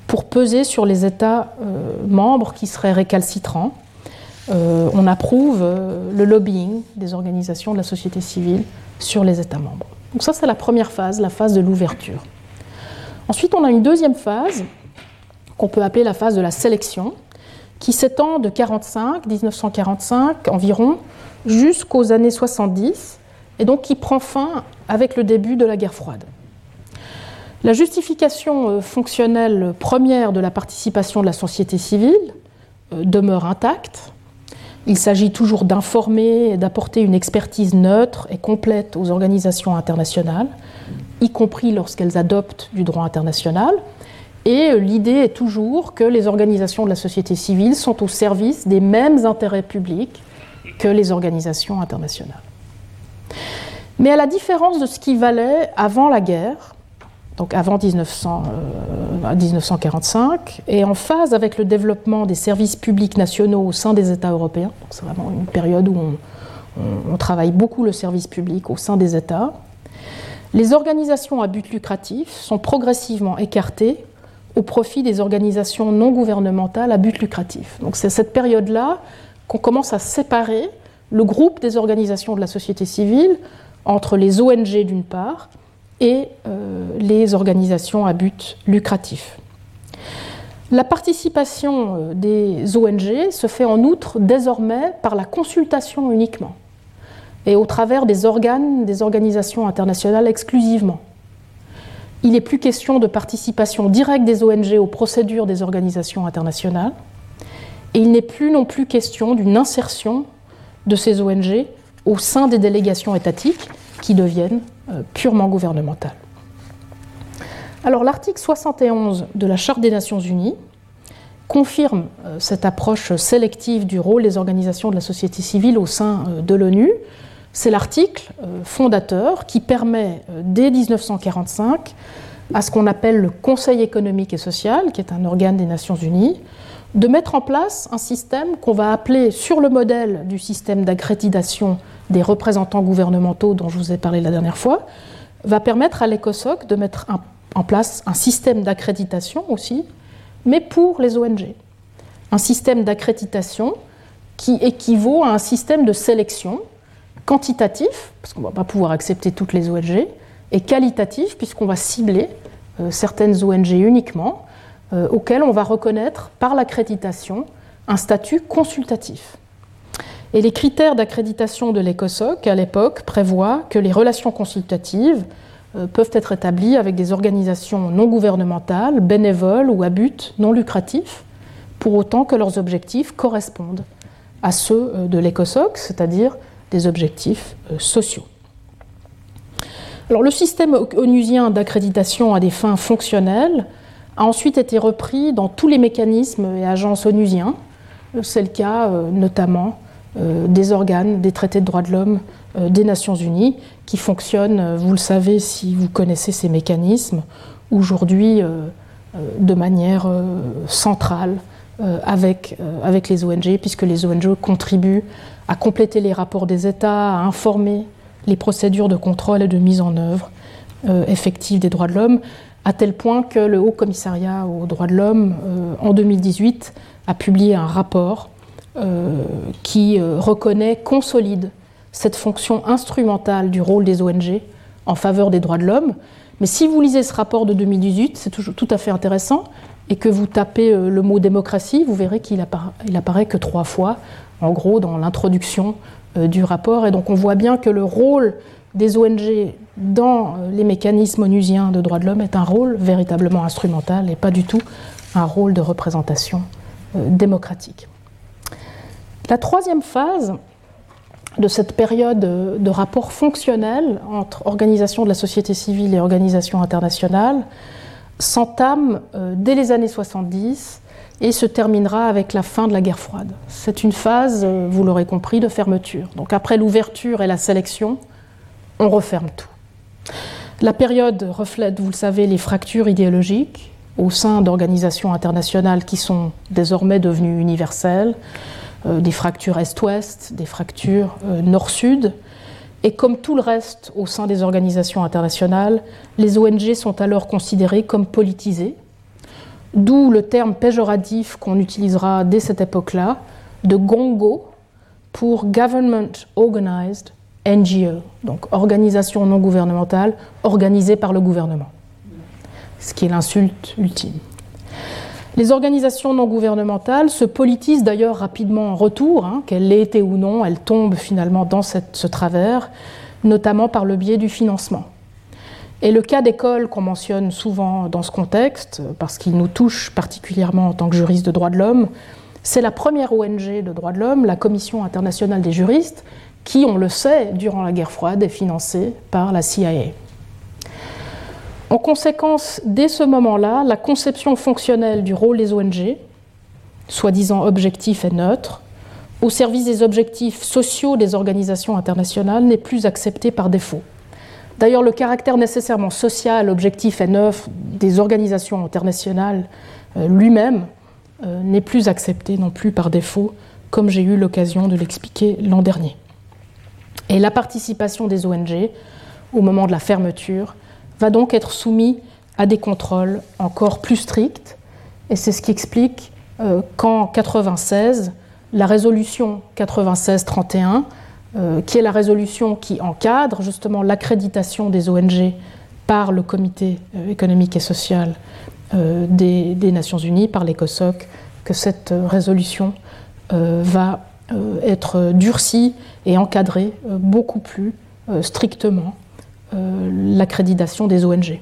pour peser sur les États euh, membres qui seraient récalcitrants. Euh, on approuve euh, le lobbying des organisations de la société civile sur les États membres. Donc ça, c'est la première phase, la phase de l'ouverture. Ensuite, on a une deuxième phase qu'on peut appeler la phase de la sélection, qui s'étend de 45, 1945 environ, jusqu'aux années 70, et donc qui prend fin avec le début de la guerre froide. La justification euh, fonctionnelle première de la participation de la société civile euh, demeure intacte. Il s'agit toujours d'informer et d'apporter une expertise neutre et complète aux organisations internationales, y compris lorsqu'elles adoptent du droit international. Et l'idée est toujours que les organisations de la société civile sont au service des mêmes intérêts publics que les organisations internationales. Mais à la différence de ce qui valait avant la guerre, donc avant 1945, et en phase avec le développement des services publics nationaux au sein des États européens, c'est vraiment une période où on, on, travaille beaucoup le service public au sein des États, les organisations à but lucratif sont progressivement écartées au profit des organisations non gouvernementales à but lucratif. Donc c'est cette période-là qu'on commence à séparer le groupe des organisations de la société civile entre les ONG d'une part et euh, les organisations à but lucratif. La participation euh, des ONG se fait en outre désormais par la consultation uniquement et au travers des organes des organisations internationales exclusivement. Il n'est plus question de participation directe des ONG aux procédures des organisations internationales, et il n'est plus non plus question d'une insertion de ces ONG au sein des délégations étatiques qui deviennent purement gouvernementales. Alors l'article 71 de la Charte des Nations Unies confirme euh, cette approche sélective du rôle des organisations de la société civile au sein euh, de l'ONU c'est l'article euh, fondateur qui permet, euh, dès 1945, à ce qu'on appelle le Conseil économique et social, qui est un organe des Nations Unies, de mettre en place un système qu'on va appeler, sur le modèle du système d'accréditation des représentants gouvernementaux dont je vous ai parlé la dernière fois, va permettre à l'ECOSOC de mettre en place un système d'accréditation aussi, mais pour les ONG. Un système d'accréditation qui équivaut à un système de sélection quantitatif, parce qu'on ne va pas pouvoir accepter toutes les ONG, et qualitatif, puisqu'on va cibler euh, certaines ONG uniquement, euh, auxquelles on va reconnaître par l'accréditation un statut consultatif. Et les critères d'accréditation de l'ECOSOC à l'époque prévoient que les relations consultatives euh, peuvent être établies avec des organisations non gouvernementales, bénévoles ou à but non lucratif, pour autant que leurs objectifs correspondent à ceux de l'ECOSOC, c'est-à-dire des objectifs euh, sociaux. Alors, le système onusien d'accréditation à des fins fonctionnelles a ensuite été repris dans tous les mécanismes et agences onusiens. Euh, c'est le cas euh, notamment des organes des traités de droits de l'homme des Nations Unies qui fonctionnent, vous le savez si vous connaissez ces mécanismes, aujourd'hui de manière centrale avec, avec les ONG, puisque les ONG contribuent à compléter les rapports des États, à informer les procédures de contrôle et de mise en œuvre euh, effective des droits de l'homme, à tel point que le Haut Commissariat aux droits de l'homme, euh, en 2018, a publié un rapport euh, qui reconnaît, consolide cette fonction instrumentale du rôle des ONG en faveur des droits de l'homme. Mais si vous lisez ce rapport de 2018, c'est tout à fait intéressant, et que vous tapez le mot démocratie, vous verrez qu'il apparaît, que trois fois en gros dans l'introduction euh, du rapport. Et donc on voit bien que le rôle des ONG dans euh, les mécanismes onusiens de droits de l'homme est un rôle véritablement instrumental et pas du tout un rôle de représentation euh, démocratique. La troisième phase de cette période de rapport fonctionnel entre organisation de la société civile et organisation internationale s'entame dès les années 70 et se terminera avec la fin de la guerre froide. C'est une phase, euh, vous l'aurez compris, de fermeture. Donc après l'ouverture et la sélection, on referme tout. La période reflète, vous le savez, les fractures idéologiques au sein d'organisations internationales qui sont désormais devenues universelles, euh, des fractures Est-Ouest, des fractures euh, Nord-Sud. Et comme tout le reste au sein des organisations internationales, les ONG sont alors considérées comme politisées, D'où le terme péjoratif qu'on utilisera dès cette époque-là, de GONGO pour Government Organized NGO, donc organisation non gouvernementale organisée par le gouvernement, ce qui est l'insulte ultime. Les organisations non gouvernementales se politisent d'ailleurs rapidement en retour, hein, qu'elles l'aient été ou non, elles tombent finalement dans ce travers, notamment par le biais du financement. Et le cas d'école qu'on mentionne souvent dans ce contexte, parce qu'il nous touche particulièrement en tant que juriste de droits de l'homme, c'est la première ONG de droits de l'homme, la Commission internationale des juristes, qui, on le sait, durant la guerre froide, est financée par la CIA. En conséquence, dès ce moment-là, la conception fonctionnelle du rôle des ONG, soi-disant objectif et neutre, au service des objectifs sociaux des organisations internationales, n'est plus acceptée par défaut. D'ailleurs, le caractère nécessairement social, objectif et neuf des organisations internationales euh, lui-même euh, n'est plus accepté non plus par défaut, comme j'ai eu l'occasion de l'expliquer l'an dernier. Et la participation des ONG au moment de la fermeture va donc être soumise à des contrôles encore plus stricts, et c'est ce qui explique euh, qu'en 96, la résolution 96-31 euh, qui est la résolution qui encadre justement l'accréditation des ONG par le Comité euh, économique et social des, Nations Unies, par l'ECOSOC, que cette résolution va être durcie et encadrer beaucoup plus strictement l'accréditation des ONG.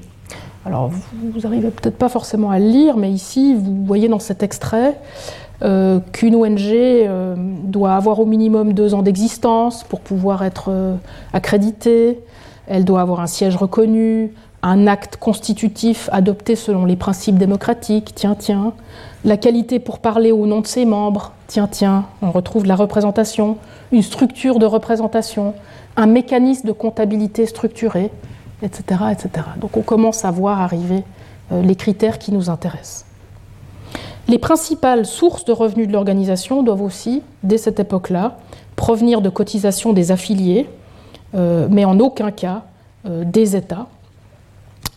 Alors, vous n'arrivez peut-être pas forcément à le lire, mais ici, vous voyez dans cet extrait euh, qu'une ONG euh, doit avoir au minimum deux ans d'existence pour pouvoir être euh, accréditée, elle doit avoir un siège reconnu, un acte constitutif adopté selon les principes démocratiques, tiens, tiens, la qualité pour parler au nom de ses membres, tiens, tiens, on retrouve la représentation, une structure de représentation, un mécanisme de comptabilité structuré, etc. etc. Donc on commence à voir arriver les critères qui nous intéressent. Les principales sources de revenus de l'organisation doivent aussi, dès cette époque-là, provenir de cotisations des affiliés, euh, mais en aucun cas euh, des États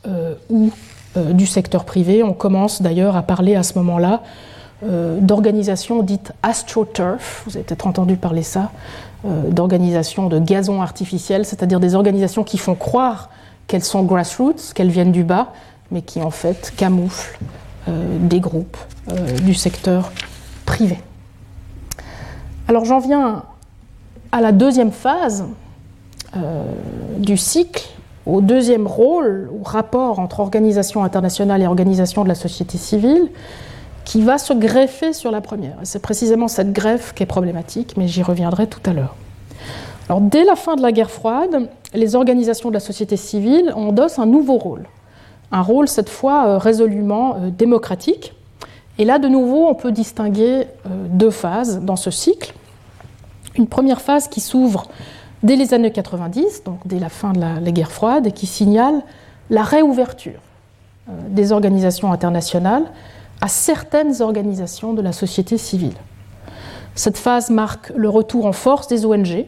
euh, ou du secteur privé. On commence d'ailleurs à parler à ce moment-là d'organisations dites astroturf, vous avez peut-être entendu parler ça, d'organisations de gazon artificiel, c'est-à-dire des organisations qui font croire qu'elles sont grassroots, qu'elles viennent du bas, mais qui en fait camouflent euh, des groupes euh, du secteur privé. Alors j'en viens à la deuxième phase euh, du cycle, au deuxième rôle, au rapport entre organisation internationale et organisation de la société civile, qui va se greffer sur la première. C'est précisément cette greffe qui est problématique, mais j'y reviendrai tout à l'heure. Alors, dès la fin de la guerre froide, les organisations de la société civile endossent un nouveau rôle un rôle cette fois euh, résolument euh, démocratique. Et là, de nouveau, on peut distinguer euh, deux phases dans ce cycle. Une première phase qui s'ouvre dès les années 90, donc dès la fin de la, guerre froide, qui signale la réouverture des organisations internationales à certaines organisations de la société civile. Cette phase marque le retour en force des ONG,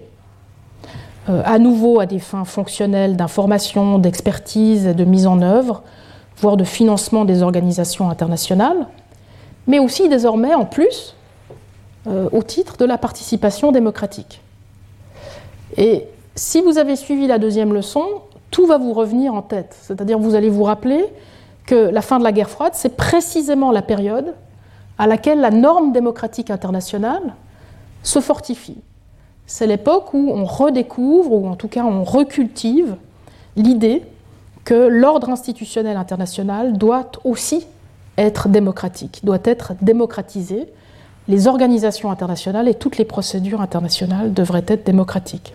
euh, à nouveau à des fins fonctionnelles d'information, d'expertise de mise en œuvre, voire de financement des organisations internationales, mais aussi désormais en plus euh, au titre de la participation démocratique. Et si vous avez suivi la deuxième leçon, tout va vous revenir en tête. C'est-à-dire vous allez vous rappeler que la fin de la guerre froide, c'est précisément la période à laquelle la norme démocratique internationale se fortifie c'est l'époque où on redécouvre, ou en tout cas on recultive, l'idée que l'ordre institutionnel international doit aussi être démocratique, doit être démocratisé. Les organisations internationales et toutes les procédures internationales devraient être démocratiques.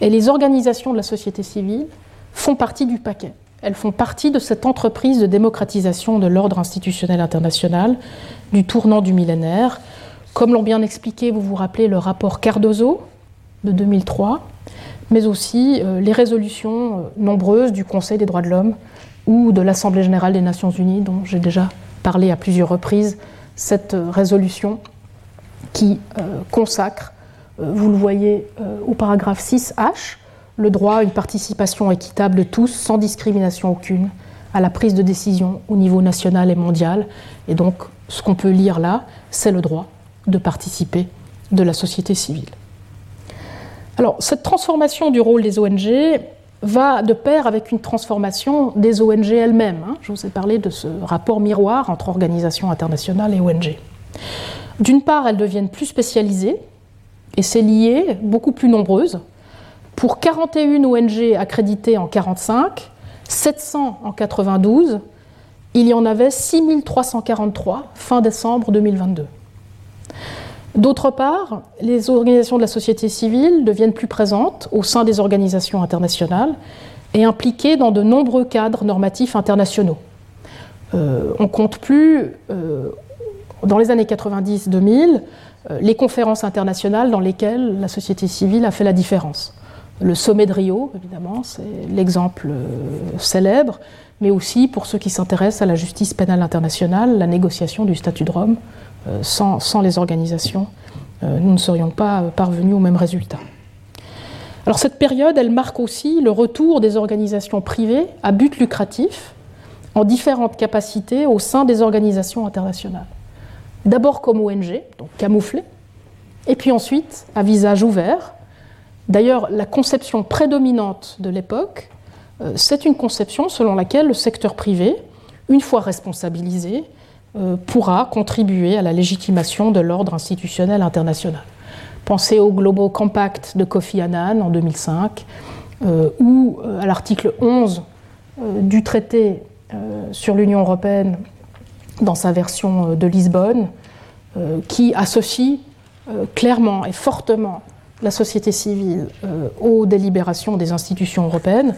Et les organisations de la société civile font partie du paquet. Elles font partie de cette entreprise de démocratisation de l'ordre institutionnel international du tournant du millénaire, comme l'ont bien expliqué, vous vous rappelez le rapport Cardozo de 2003, mais aussi euh, les résolutions euh, nombreuses du Conseil des droits de l'homme ou de l'Assemblée générale des Nations unies, dont j'ai déjà parlé à plusieurs reprises, cette euh, résolution qui consacre, vous le voyez au paragraphe 6H, le droit à une participation équitable de tous, sans discrimination aucune, à la prise de décision au niveau national et mondial. Et donc, ce qu'on peut lire là, c'est le droit de participer de la société civile. Alors, cette transformation du rôle des ONG va de pair avec une transformation des ONG elles-mêmes. Hein. Je vous ai parlé de ce rapport miroir entre organisations internationales et ONG. D'une part, elles deviennent plus spécialisées, et c'est lié, beaucoup plus nombreuses. Pour 41 ONG accréditées en 1945, 700 en 92, il y en avait 6343 fin décembre 2022. D'autre part, les organisations de la société civile deviennent plus présentes au sein des organisations internationales et impliquées dans de nombreux cadres normatifs internationaux. Euh, on compte plus, euh, dans les années 90-2000, euh, les conférences internationales dans lesquelles la société civile a fait la différence. Le sommet de Rio, évidemment, c'est l'exemple célèbre, mais aussi pour ceux qui s'intéressent à la justice pénale internationale, la négociation du statut de Rome. Sans, sans, les organisations, nous ne serions pas parvenus au même résultat. Alors cette période, elle marque aussi le retour des organisations privées à but lucratif en différentes capacités au sein des organisations internationales. D'abord comme ONG, donc camouflées, et puis ensuite à visage ouvert. D'ailleurs, la conception prédominante de l'époque, euh, c'est une conception selon laquelle le secteur privé, une fois responsabilisé, euh, pourra contribuer à la légitimation de l'ordre institutionnel international. Pensez au Global Compact de Kofi Annan en 2005, euh, ou à l'article 11 du traité sur l'Union européenne dans sa version de Lisbonne, qui associe clairement et fortement la société civile aux délibérations des institutions européennes,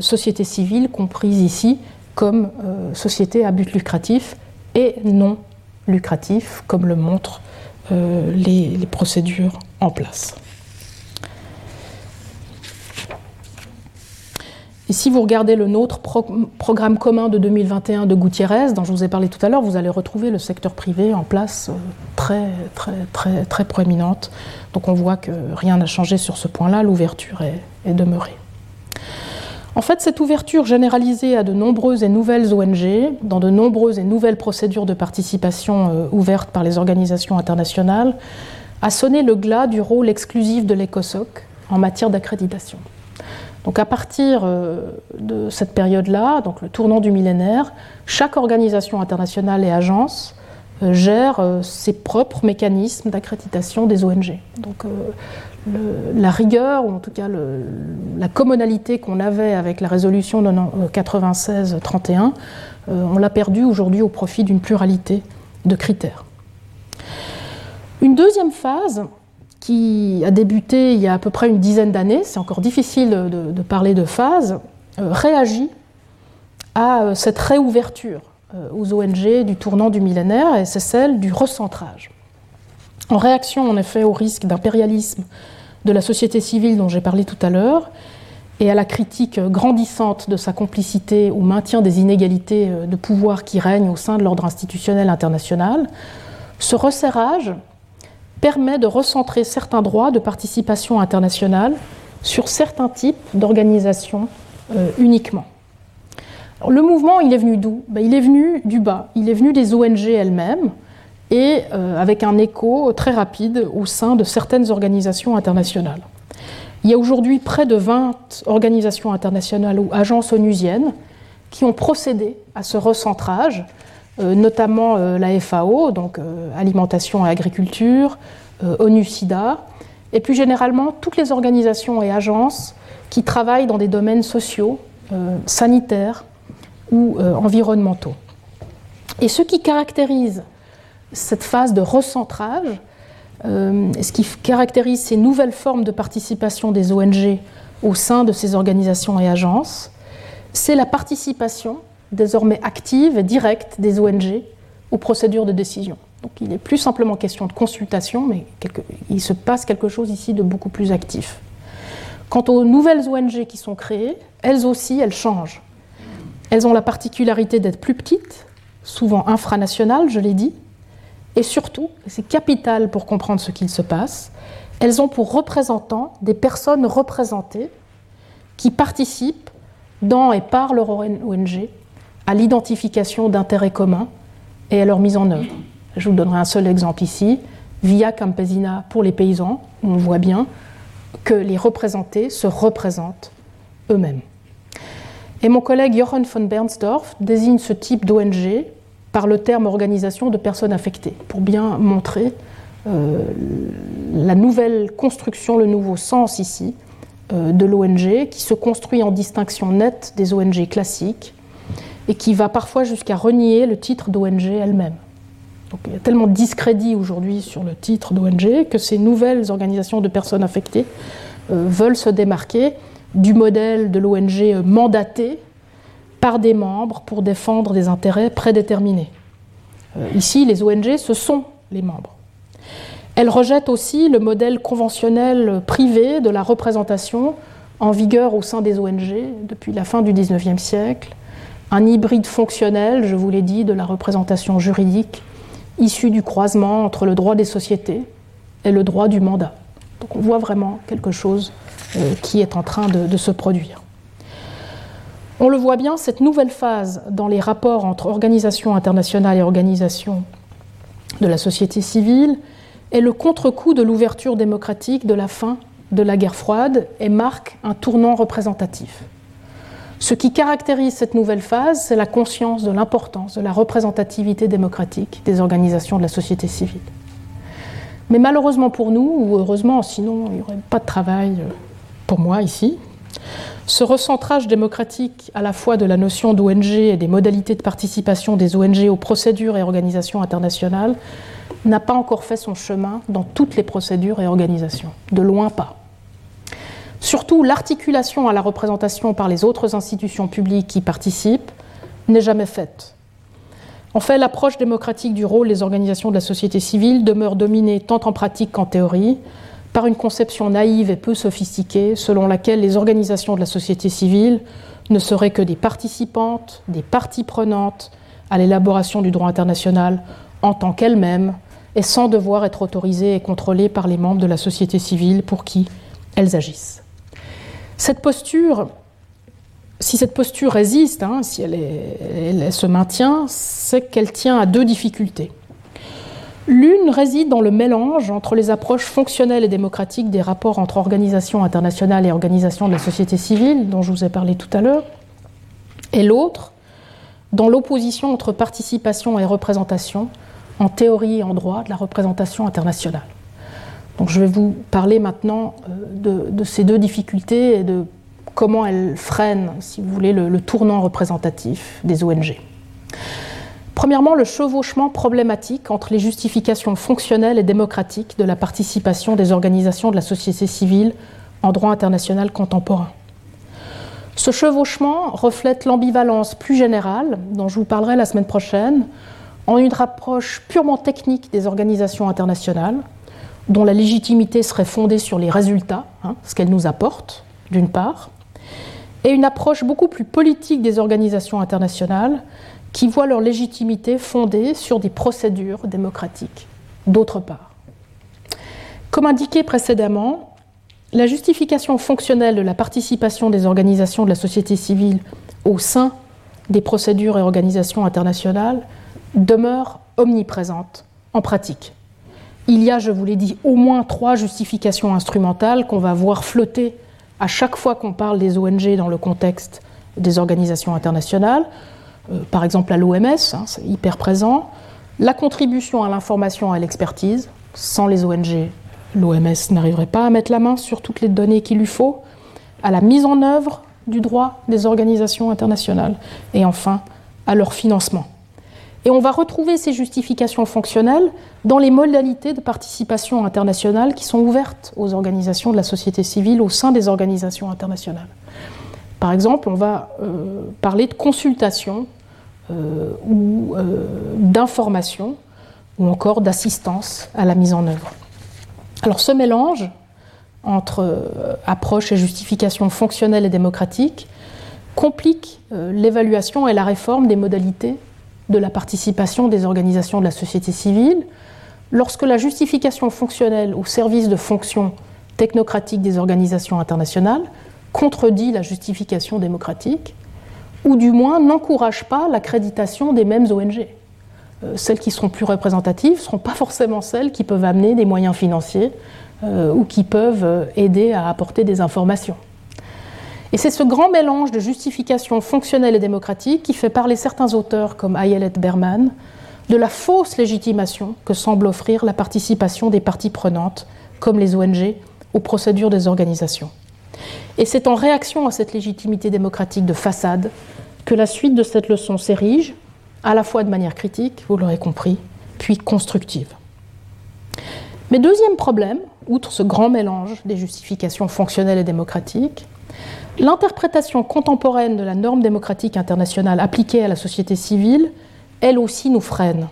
société civile comprise ici comme société à but lucratif et non lucratif, comme le montrent euh, les, procédures en place. Et si vous regardez le nôtre programme commun de 2021 de Gutiérrez, dont je vous ai parlé tout à l'heure, vous allez retrouver le secteur privé en place euh, très, très, très, très proéminente. Donc on voit que rien n'a changé sur ce point-là, l'ouverture est demeurée. En fait, cette ouverture généralisée à de nombreuses et nouvelles ONG, dans de nombreuses et nouvelles procédures de participation euh, ouvertes par les organisations internationales, a sonné le glas du rôle exclusif de l'ECOSOC en matière d'accréditation. Donc à partir euh, de cette période-là, donc le tournant du millénaire, chaque organisation internationale et agence euh, gère ses propres mécanismes d'accréditation des ONG. Donc la rigueur, ou en tout cas la commonalité qu'on avait avec la résolution 96-31, euh, on l'a perdue aujourd'hui au profit d'une pluralité de critères. Une deuxième phase qui a débuté il y a à peu près une dizaine d'années, c'est encore difficile de, parler de phase, euh, réagit à euh, cette réouverture aux ONG du tournant du millénaire, et c'est celle du recentrage. En réaction, en effet, au risque d'impérialisme de la société civile dont j'ai parlé tout à l'heure, et à la critique grandissante de sa complicité au maintien des inégalités euh, de pouvoir qui règnent au sein de l'ordre institutionnel international, ce resserrage permet de recentrer certains droits de participation internationale sur certains types d'organisations euh, uniquement. le mouvement, il est venu d'où? Ben, Il est venu du bas, il est venu des ONG elles-mêmes, et euh, avec un écho très rapide au sein de certaines organisations internationales. Il y a aujourd'hui près de 20 organisations internationales ou agences onusiennes qui ont procédé à ce recentrage, notamment euh, la FAO, donc Alimentation et Agriculture, ONU-SIDA, et plus généralement toutes les organisations et agences qui travaillent dans des domaines sociaux, sanitaires ou environnementaux. Et ce qui caractérise cette phase de recentrage, euh, ce qui caractérise ces nouvelles formes de participation des ONG au sein de ces organisations et agences, c'est la participation désormais active et directe des ONG aux procédures de décision. Donc il n'est plus simplement question de consultation, mais il se passe quelque chose ici de beaucoup plus actif. Quant aux nouvelles ONG qui sont créées, elles aussi, elles changent. Elles ont la particularité d'être plus petites, souvent infranationales, je l'ai dit, et surtout, c'est capital pour comprendre ce qu'il se passe, elles ont pour représentants des personnes représentées qui participent dans et par leur ONG à l'identification d'intérêts communs et à leur mise en œuvre. Je vous donnerai un seul exemple ici, Via Campesina pour les paysans, où on voit bien que les représentés se représentent eux-mêmes. Et mon collègue Jochen von Bernsdorf désigne ce type d'ONG par le terme organisation de personnes affectées, pour bien montrer euh, la nouvelle construction, le nouveau sens ici euh, de l'ONG, qui se construit en distinction nette des ONG classiques et qui va parfois jusqu'à renier le titre d'ONG elle-même. il y a tellement de discrédit aujourd'hui sur le titre d'ONG que ces nouvelles organisations de personnes affectées euh, veulent se démarquer du modèle de l'ONG mandatée par des membres pour défendre des intérêts prédéterminés. Euh, ici, les ONG, ce sont les membres. Elles rejettent aussi le modèle conventionnel privé de la représentation en vigueur au sein des ONG depuis la fin du XIXe siècle, un hybride fonctionnel, je vous l'ai dit, de la représentation juridique issue du croisement entre le droit des sociétés et le droit du mandat. Donc on voit vraiment quelque chose euh, qui est en train de, se produire. On le voit bien, cette nouvelle phase dans les rapports entre organisations internationales et organisations de la société civile est le contre-coup de l'ouverture démocratique de la fin de la guerre froide et marque un tournant représentatif. Ce qui caractérise cette nouvelle phase, c'est la conscience de l'importance de la représentativité démocratique des organisations de la société civile. Mais malheureusement pour nous, ou heureusement, sinon il n'y aurait pas de travail euh, pour moi ici, ce recentrage démocratique à la fois de la notion d'ONG et des modalités de participation des ONG aux procédures et organisations internationales n'a pas encore fait son chemin dans toutes les procédures et organisations, de loin pas. Surtout, l'articulation à la représentation par les autres institutions publiques qui participent n'est jamais faite. En fait, l'approche démocratique du rôle des organisations de la société civile demeure dominée tant en pratique qu'en théorie par une conception naïve et peu sophistiquée selon laquelle les organisations de la société civile ne seraient que des participantes, des parties prenantes à l'élaboration du droit international en tant qu'elles-mêmes et sans devoir être autorisées et contrôlées par les membres de la société civile pour qui elles agissent. Cette posture, si cette posture résiste, hein, si elle, se maintient, c'est qu'elle tient à deux difficultés. L'une réside dans le mélange entre les approches fonctionnelles et démocratiques des rapports entre organisations internationales et organisations de la société civile, dont je vous ai parlé tout à l'heure, et l'autre dans l'opposition entre participation et représentation, en théorie et en droit, de la représentation internationale. Je vais vous parler maintenant euh, de, ces deux difficultés et de comment elles freinent, si vous voulez, le, tournant représentatif des ONG. Premièrement, le chevauchement problématique entre les justifications fonctionnelles et démocratiques de la participation des organisations de la société civile en droit international contemporain. Ce chevauchement reflète l'ambivalence plus générale, dont je vous parlerai la semaine prochaine, en une approche purement technique des organisations internationales, dont la légitimité serait fondée sur les résultats, hein, ce qu'elles nous apportent, d'une part, et une approche beaucoup plus politique des organisations internationales qui voient leur légitimité fondée sur des procédures démocratiques, d'autre part. Comme indiqué précédemment, la justification fonctionnelle de la participation des organisations de la société civile au sein des procédures et organisations internationales demeure omniprésente en pratique il y a, je vous l'ai dit, au moins trois justifications instrumentales qu'on va voir flotter à chaque fois qu'on parle des ONG dans le contexte des organisations internationales. Euh, par exemple, à l'OMS, hein, c'est hyper présent. La contribution à l'information et à l'expertise. Sans les ONG, l'OMS n'arriverait pas à mettre la main sur toutes les données qu'il lui faut. À la mise en œuvre du droit des organisations internationales. Et enfin, à leur financement. Et on va retrouver ces justifications fonctionnelles dans les modalités de participation internationale qui sont ouvertes aux organisations de la société civile au sein des organisations internationales. Par exemple, on va euh, parler de consultation euh, ou euh, d'information ou encore d'assistance à la mise en œuvre. Alors ce mélange entre approche et justification fonctionnelle et démocratique complique l'évaluation et la réforme des modalités de la participation des organisations de la société civile, lorsque la justification fonctionnelle au service de fonctions technocratiques des organisations internationales contredit la justification démocratique, ou du moins n'encourage pas l'accréditation des mêmes ONG. Euh, celles qui seront plus représentatives ne seront pas forcément celles qui peuvent amener des moyens financiers euh, ou qui peuvent euh, aider à apporter des informations. Et c'est ce grand mélange de justification fonctionnelle et démocratique qui fait parler certains auteurs comme Ayelet Berman de la fausse légitimation que semble offrir la participation des parties prenantes, comme les ONG, aux procédures des organisations. Et c'est en réaction à cette légitimité démocratique de façade que la suite de cette leçon s'érige, à la fois de manière critique, vous l'aurez compris, puis constructive. Mais deuxième problème, outre ce grand mélange des justifications fonctionnelles et démocratiques, L'interprétation contemporaine de la norme démocratique internationale appliquée à la société civile, elle aussi nous freine.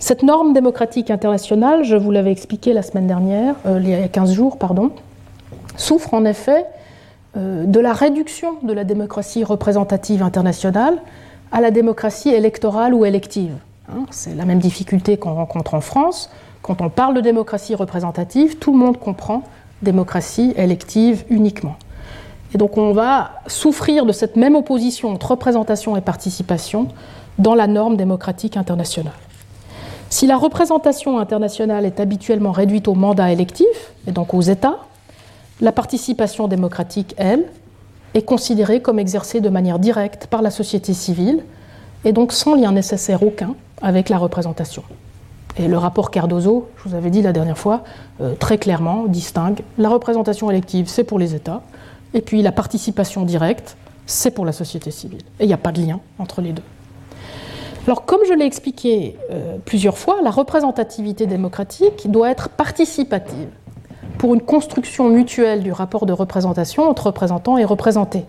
Cette norme démocratique internationale, je vous l'avais expliqué la semaine dernière, euh, il y a 15 jours, pardon, souffre en effet euh, de la réduction de la démocratie représentative internationale à la démocratie électorale ou élective. Hein, c'est la même difficulté qu'on rencontre en France. Quand on parle de démocratie représentative, tout le monde comprend démocratie élective uniquement. Et donc on va souffrir de cette même opposition entre représentation et participation dans la norme démocratique internationale. Si la représentation internationale est habituellement réduite au mandat électif, et donc aux États, la participation démocratique, elle, est considérée comme exercée de manière directe par la société civile, et donc sans lien nécessaire aucun avec la représentation. Et le rapport Cardozo, je vous avais dit la dernière fois, euh, très clairement distingue la représentation élective, c'est pour les États, et puis la participation directe, c'est pour la société civile. Et il n'y a pas de lien entre les deux. Alors, comme je l'ai expliqué euh, plusieurs fois, la représentativité démocratique doit être participative pour une construction mutuelle du rapport de représentation entre représentants et représentés.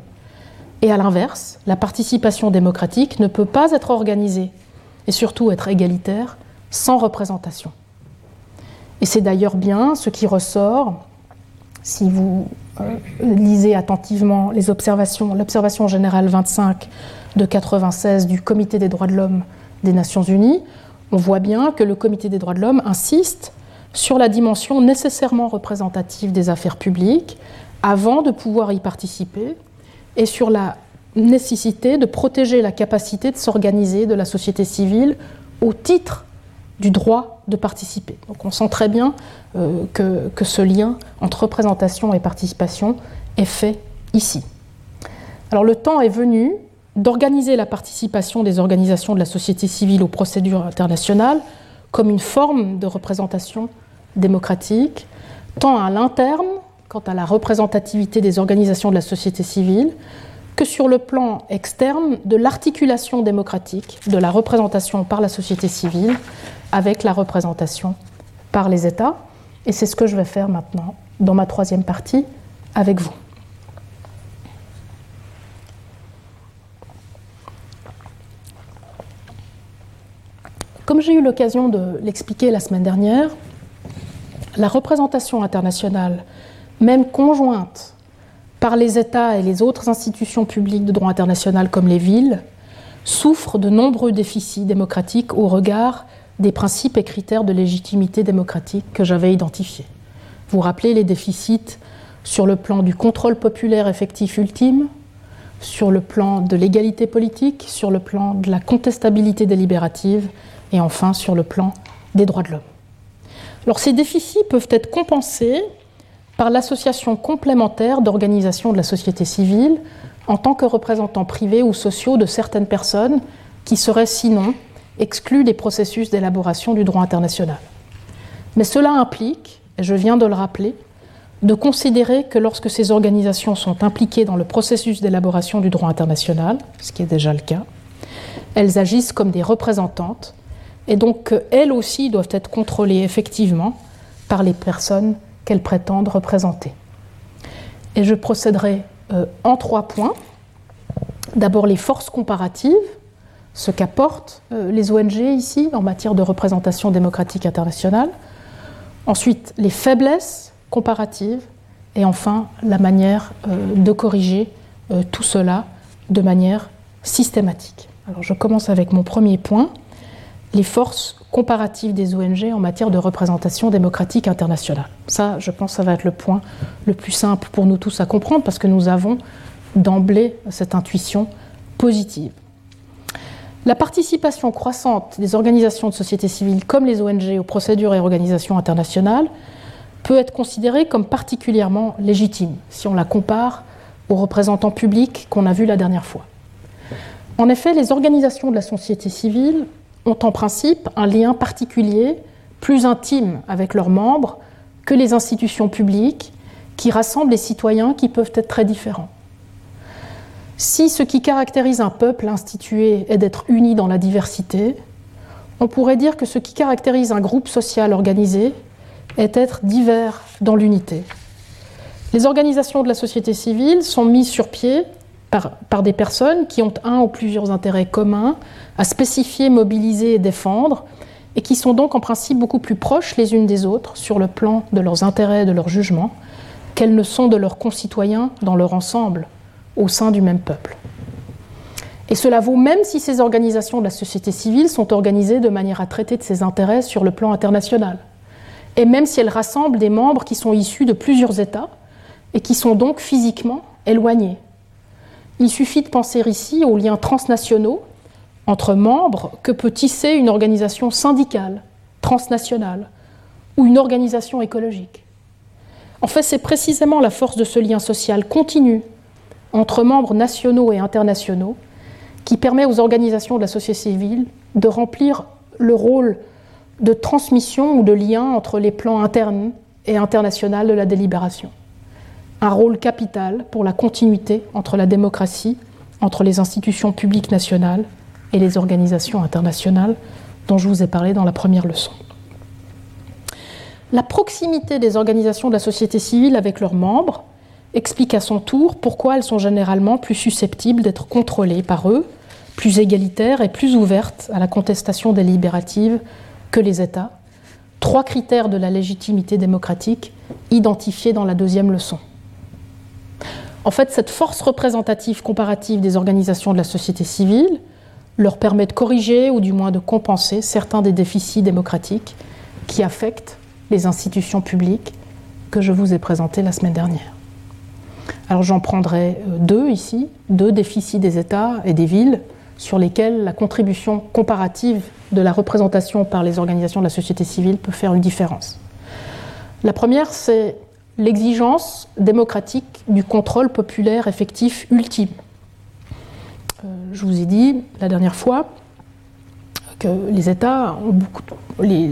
Et à l'inverse, la participation démocratique ne peut pas être organisée et surtout être égalitaire sans représentation. Et c'est d'ailleurs bien ce qui ressort si vous lisez attentivement l'observation générale 25 de 96 du Comité des droits de l'homme des Nations Unies, on voit bien que le Comité des droits de l'homme insiste sur la dimension nécessairement représentative des affaires publiques avant de pouvoir y participer et sur la nécessité de protéger la capacité de s'organiser de la société civile au titre du droit de participer. Donc on sent très bien euh, que, que ce lien entre représentation et participation est fait ici. Alors le temps est venu d'organiser la participation des organisations de la société civile aux procédures internationales comme une forme de représentation démocratique, tant à l'interne, quant à la représentativité des organisations de la société civile, que sur le plan externe de l'articulation démocratique de la représentation par la société civile avec la représentation par les États. Et c'est ce que je vais faire maintenant dans ma troisième partie avec vous. Comme j'ai eu l'occasion de l'expliquer la semaine dernière, la représentation internationale, même conjointe par les États et les autres institutions publiques de droit international comme les villes, souffre de nombreux déficits démocratiques au regard des principes et critères de légitimité démocratique que j'avais identifiés. Vous rappelez les déficits sur le plan du contrôle populaire effectif ultime, sur le plan de l'égalité politique, sur le plan de la contestabilité délibérative et enfin sur le plan des droits de l'homme. Alors ces déficits peuvent être compensés par l'association complémentaire d'organisations de la société civile en tant que représentants privés ou sociaux de certaines personnes qui seraient sinon exclues des processus d'élaboration du droit international. Mais cela implique, et je viens de le rappeler, de considérer que lorsque ces organisations sont impliquées dans le processus d'élaboration du droit international, ce qui est déjà le cas, elles agissent comme des représentantes et donc elles aussi doivent être contrôlées effectivement par les personnes qu'elles prétendent représenter. Et je procéderai euh, en trois points. D'abord les forces comparatives, ce qu'apportent euh, les ONG ici en matière de représentation démocratique internationale. Ensuite les faiblesses comparatives. Et enfin la manière euh, de corriger tout cela de manière systématique. Alors je commence avec mon premier point les forces comparatives des ONG en matière de représentation démocratique internationale. Ça, je pense, ça va être le point le plus simple pour nous tous à comprendre parce que nous avons d'emblée cette intuition positive. La participation croissante des organisations de société civile comme les ONG aux procédures et organisations internationales peut être considérée comme particulièrement légitime si on la compare aux représentants publics qu'on a vus la dernière fois. En effet, les organisations de la société civile ont en principe un lien particulier, plus intime avec leurs membres que les institutions publiques qui rassemblent les citoyens qui peuvent être très différents. Si ce qui caractérise un peuple institué est d'être uni dans la diversité, on pourrait dire que ce qui caractérise un groupe social organisé est d'être divers dans l'unité. Les organisations de la société civile sont mises sur pied par, des personnes qui ont un ou plusieurs intérêts communs à spécifier, mobiliser et défendre, et qui sont donc en principe beaucoup plus proches les unes des autres sur le plan de leurs intérêts et de leurs jugements qu'elles ne sont de leurs concitoyens dans leur ensemble, au sein du même peuple. Et cela vaut même si ces organisations de la société civile sont organisées de manière à traiter de ses intérêts sur le plan international, et même si elles rassemblent des membres qui sont issus de plusieurs États et qui sont donc physiquement éloignés. Il suffit de penser ici aux liens transnationaux entre membres que peut tisser une organisation syndicale, transnationale, ou une organisation écologique. En fait, c'est précisément la force de ce lien social continu entre membres nationaux et internationaux qui permet aux organisations de la société civile de remplir le rôle de transmission ou de lien entre les plans internes et internationaux de la délibération. Un rôle capital pour la continuité entre la démocratie, entre les institutions publiques nationales et les organisations internationales dont je vous ai parlé dans la première leçon. La proximité des organisations de la société civile avec leurs membres explique à son tour pourquoi elles sont généralement plus susceptibles d'être contrôlées par eux, plus égalitaires et plus ouvertes à la contestation délibérative que les États, trois critères de la légitimité démocratique identifiés dans la deuxième leçon. En fait, cette force représentative comparative des organisations de la société civile leur permet de corriger ou du moins de compenser certains des déficits démocratiques qui affectent les institutions publiques que je vous ai présentées la semaine dernière. Alors j'en prendrai euh, deux ici, deux déficits des États et des villes sur lesquels la contribution comparative de la représentation par les organisations de la société civile peut faire une différence. La première, c'est l'exigence démocratique du contrôle populaire effectif ultime. Euh, je vous ai dit la dernière fois que les États ont beaucoup, les,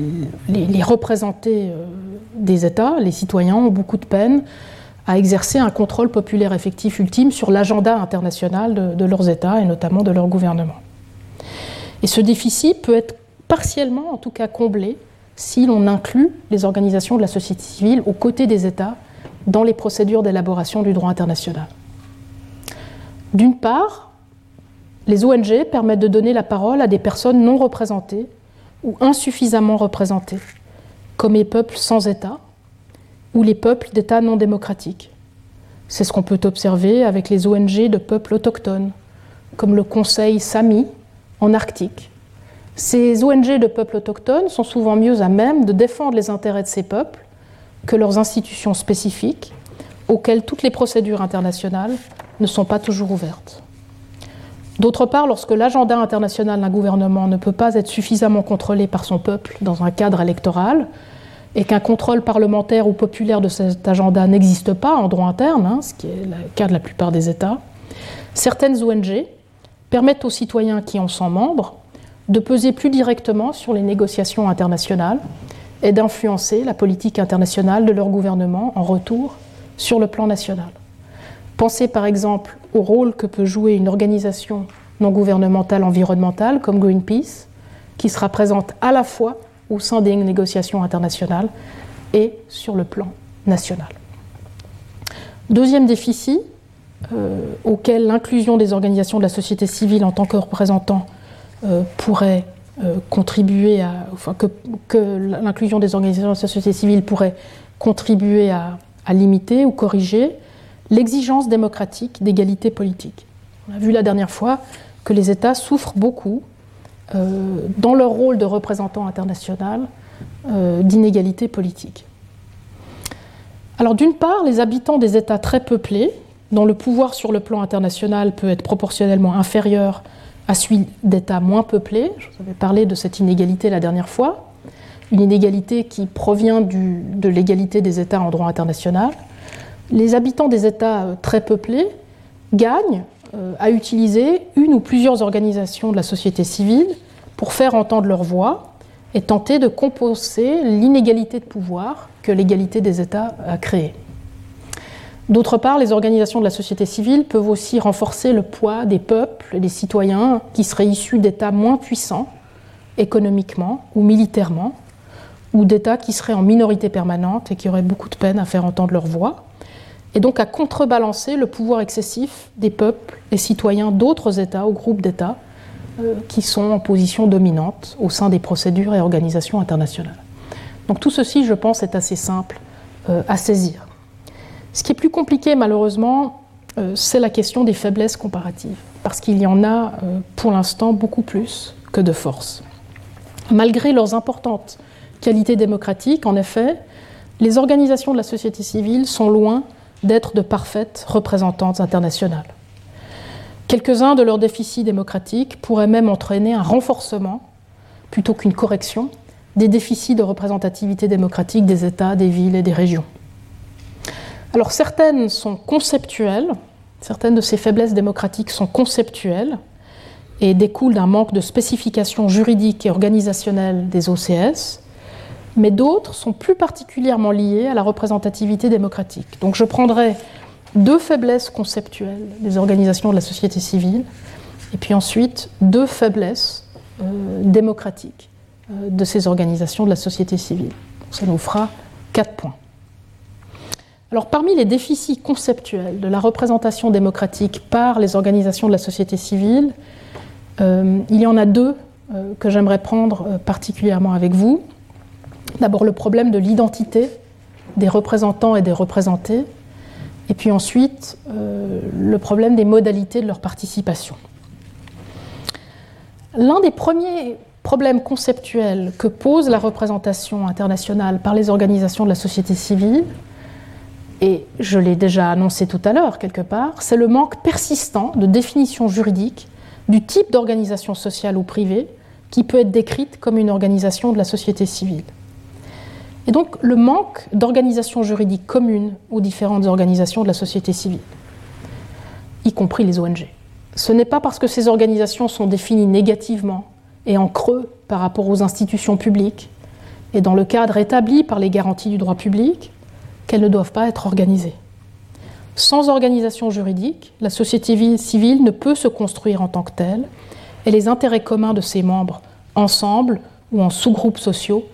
les, représentés euh, des États, les citoyens, ont beaucoup de peine à exercer un contrôle populaire effectif ultime sur l'agenda international de, leurs États et notamment de leur gouvernement. Et ce déficit peut être partiellement, en tout cas, comblé si l'on inclut les organisations de la société civile aux côtés des États dans les procédures d'élaboration du droit international. D'une part, les ONG permettent de donner la parole à des personnes non représentées ou insuffisamment représentées, comme les peuples sans État ou les peuples d'États non démocratiques. C'est ce qu'on peut observer avec les ONG de peuples autochtones, comme le Conseil Sami en Arctique. Ces ONG de peuples autochtones sont souvent mieux à même de défendre les intérêts de ces peuples que leurs institutions spécifiques, auxquelles toutes les procédures internationales ne sont pas toujours ouvertes. D'autre part, lorsque l'agenda international d'un gouvernement ne peut pas être suffisamment contrôlé par son peuple dans un cadre électoral, et qu'un contrôle parlementaire ou populaire de cet agenda n'existe pas en droit interne, hein, ce qui est le cas de la plupart des États, certaines ONG permettent aux citoyens qui en sont membres de peser plus directement sur les négociations internationales et d'influencer la politique internationale de leur gouvernement en retour sur le plan national. Pensez par exemple au rôle que peut jouer une organisation non gouvernementale environnementale comme Greenpeace, qui sera présente à la fois au sein des négociations internationales et sur le plan national. Deuxième déficit, euh, auquel l'inclusion des organisations de la société civile en tant que représentants euh, pourrait euh, contribuer à, que, l'inclusion des organisations de la société civile pourrait contribuer à limiter ou corriger, l'exigence démocratique d'égalité politique. On a vu la dernière fois que les États souffrent beaucoup, dans leur rôle de représentant international, euh, d'inégalité politique. Alors d'une part, les habitants des États très peuplés, dont le pouvoir sur le plan international peut être proportionnellement inférieur à celui d'États moins peuplés, je vous avais parlé de cette inégalité la dernière fois, une inégalité qui provient de l'égalité des États en droit international, les habitants des États euh, très peuplés gagnent euh, à utiliser une ou plusieurs organisations de la société civile pour faire entendre leur voix et tenter de compenser l'inégalité de pouvoir que l'égalité des États a créée. D'autre part, les organisations de la société civile peuvent aussi renforcer le poids des peuples et des citoyens qui seraient issus d'États moins puissants économiquement ou militairement, ou d'États qui seraient en minorité permanente et qui auraient beaucoup de peine à faire entendre leur voix et donc à contrebalancer le pouvoir excessif des peuples et citoyens d'autres États ou groupes d'États euh, qui sont en position dominante au sein des procédures et organisations internationales. Donc tout ceci, je pense, est assez simple euh, à saisir. Ce qui est plus compliqué, malheureusement, euh, c'est la question des faiblesses comparatives, parce qu'il y en a pour l'instant beaucoup plus que de forces. Malgré leurs importantes qualités démocratiques, en effet, les organisations de la société civile sont loin d'être de parfaites représentantes internationales. Quelques-uns de leurs déficits démocratiques pourraient même entraîner un renforcement, plutôt qu'une correction, des déficits de représentativité démocratique des États, des villes et des régions. Alors certaines sont conceptuelles, certaines de ces faiblesses démocratiques sont conceptuelles et découlent d'un manque de spécification juridique et organisationnelle des OCS, mais d'autres sont plus particulièrement liées à la représentativité démocratique. Donc je prendrai deux faiblesses conceptuelles des organisations de la société civile, et puis ensuite deux faiblesses euh, démocratiques euh, de ces organisations de la société civile. Ça nous fera quatre points. Alors parmi les déficits conceptuels de la représentation démocratique par les organisations de la société civile, euh, il y en a deux que j'aimerais prendre particulièrement avec vous. D'abord le problème de l'identité des représentants et des représentés, et puis ensuite euh, le problème des modalités de leur participation. L'un des premiers problèmes conceptuels que pose la représentation internationale par les organisations de la société civile, et je l'ai déjà annoncé tout à l'heure quelque part, c'est le manque persistant de définition juridique du type d'organisation sociale ou privée qui peut être décrite comme une organisation de la société civile. Et donc le manque d'organisation juridique commune aux différentes organisations de la société civile, y compris les ONG. Ce n'est pas parce que ces organisations sont définies négativement et en creux par rapport aux institutions publiques et dans le cadre établi par les garanties du droit public qu'elles ne doivent pas être organisées. Sans organisation juridique, la société civile ne peut se construire en tant que telle et les intérêts communs de ses membres, ensemble ou en sous-groupes sociaux,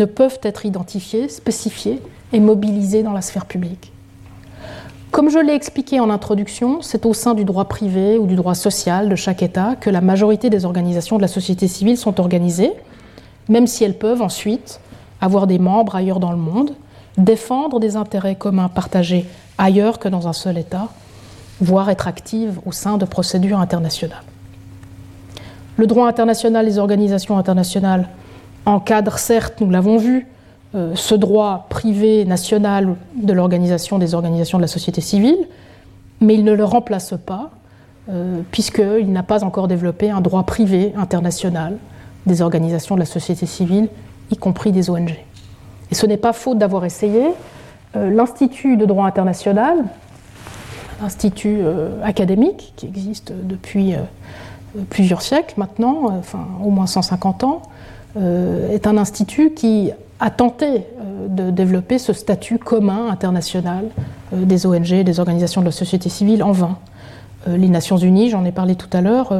ne peuvent être identifiés, spécifiés et mobilisés dans la sphère publique. Comme je l'ai expliqué en introduction, c'est au sein du droit privé ou du droit social de chaque État que la majorité des organisations de la société civile sont organisées, même si elles peuvent ensuite avoir des membres ailleurs dans le monde, défendre des intérêts communs partagés ailleurs que dans un seul État, voire être actives au sein de procédures internationales. Le droit international, les organisations internationales encadre certes, nous l'avons vu, euh, ce droit privé national de l'organisation des organisations de la société civile, mais il ne le remplace pas, euh, puisqu'il n'a pas encore développé un droit privé international des organisations de la société civile, y compris des ONG. Et ce n'est pas faute d'avoir essayé. Euh, L'Institut de droit international, institut académique qui existe depuis plusieurs siècles maintenant, enfin au moins 150 ans, est un institut qui a tenté euh, de développer ce statut commun international euh, des ONG, des organisations de la société civile en vain. Les Nations Unies, j'en ai parlé tout à l'heure,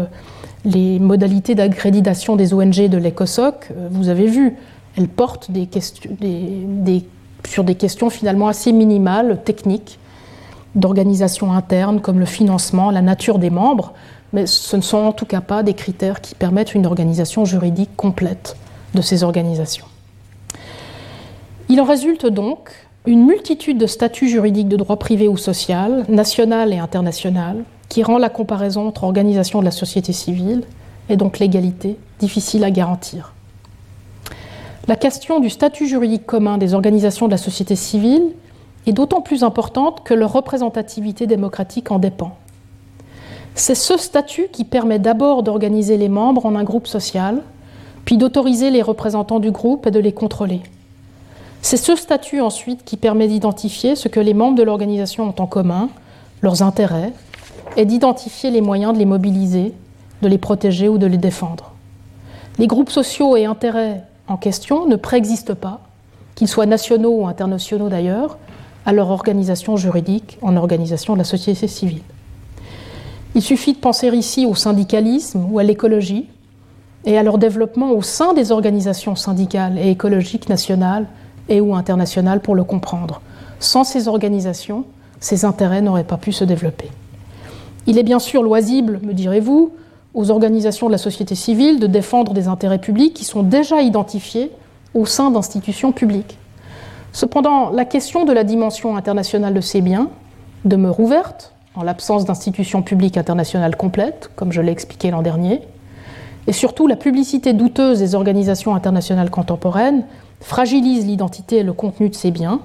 les modalités d'accréditation des ONG de l'ECOSOC, vous avez vu, elles portent des questions, sur des questions finalement assez minimales, techniques, d'organisation interne, comme le financement, la nature des membres, mais ce ne sont en tout cas pas des critères qui permettent une organisation juridique complète de ces organisations. Il en résulte donc une multitude de statuts juridiques de droit privé ou social, national et international, qui rend la comparaison entre organisations de la société civile et donc l'égalité difficile à garantir. La question du statut juridique commun des organisations de la société civile est d'autant plus importante que leur représentativité démocratique en dépend. C'est ce statut qui permet d'abord d'organiser les membres en un groupe social, puis d'autoriser les représentants du groupe et de les contrôler. C'est ce statut ensuite qui permet d'identifier ce que les membres de l'organisation ont en commun, leurs intérêts, et d'identifier les moyens de les mobiliser, de les protéger ou de les défendre. Les groupes sociaux et intérêts en question ne préexistent pas, qu'ils soient nationaux ou internationaux d'ailleurs, à leur organisation juridique en organisation de la société civile. Il suffit de penser ici au syndicalisme ou à l'écologie et à leur développement au sein des organisations syndicales et écologiques nationales et ou internationales pour le comprendre. Sans ces organisations, ces intérêts n'auraient pas pu se développer. Il est bien sûr loisible, me direz-vous, aux organisations de la société civile de défendre des intérêts publics qui sont déjà identifiés au sein d'institutions publiques. Cependant, la question de la dimension internationale de ces biens demeure ouverte en l'absence d'institutions publiques internationales complètes, comme je l'ai expliqué l'an dernier, et surtout la publicité douteuse des organisations internationales contemporaines fragilise l'identité et le contenu de ces biens,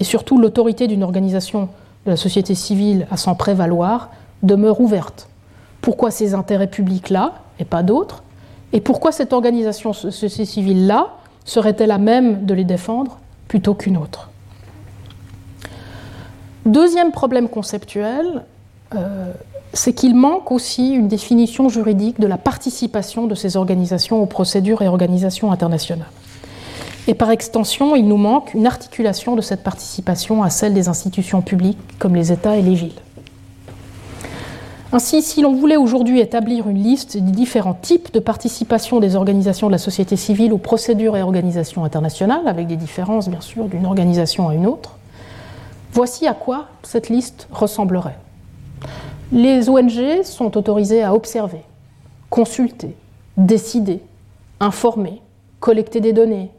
et surtout l'autorité d'une organisation de la société civile à s'en prévaloir demeure ouverte. Pourquoi ces intérêts publics-là et pas d'autres? Et pourquoi cette organisation société civile-là serait-elle à même de les défendre plutôt qu'une autre? Deuxième problème conceptuel, euh, c'est qu'il manque aussi une définition juridique de la participation de ces organisations aux procédures et organisations internationales. Et par extension, il nous manque une articulation de cette participation à celle des institutions publiques comme les États et les villes. Ainsi, si l'on voulait aujourd'hui établir une liste des différents types de participation des organisations de la société civile aux procédures et organisations internationales, avec des différences bien sûr d'une organisation à une autre, voici à quoi cette liste ressemblerait. Les ONG sont autorisées à observer, consulter, décider, informer, collecter des données,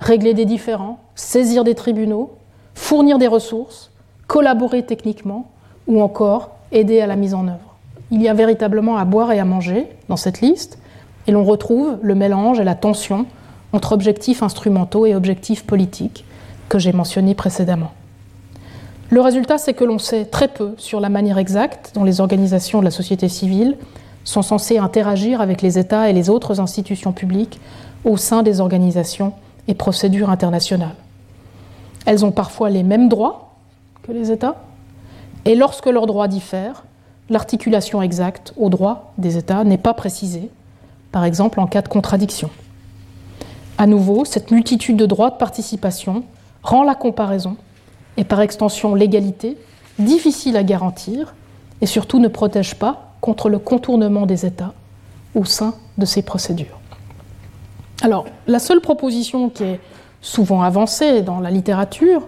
régler des différends, saisir des tribunaux, fournir des ressources, collaborer techniquement ou encore aider à la mise en œuvre. Il y a véritablement à boire et à manger dans cette liste et l'on retrouve le mélange et la tension entre objectifs instrumentaux et objectifs politiques que j'ai mentionnés précédemment. Le résultat, c'est que l'on sait très peu sur la manière exacte dont les organisations de la société civile sont censées interagir avec les États et les autres institutions publiques au sein des organisations et procédures internationales. Elles ont parfois les mêmes droits que les États, et lorsque leurs droits diffèrent, l'articulation exacte aux droits des États n'est pas précisée, par exemple en cas de contradiction. À nouveau, cette multitude de droits de participation rend la comparaison et par extension l'égalité, difficile à garantir et surtout ne protège pas contre le contournement des États au sein de ces procédures. Alors, la seule proposition qui est souvent avancée dans la littérature,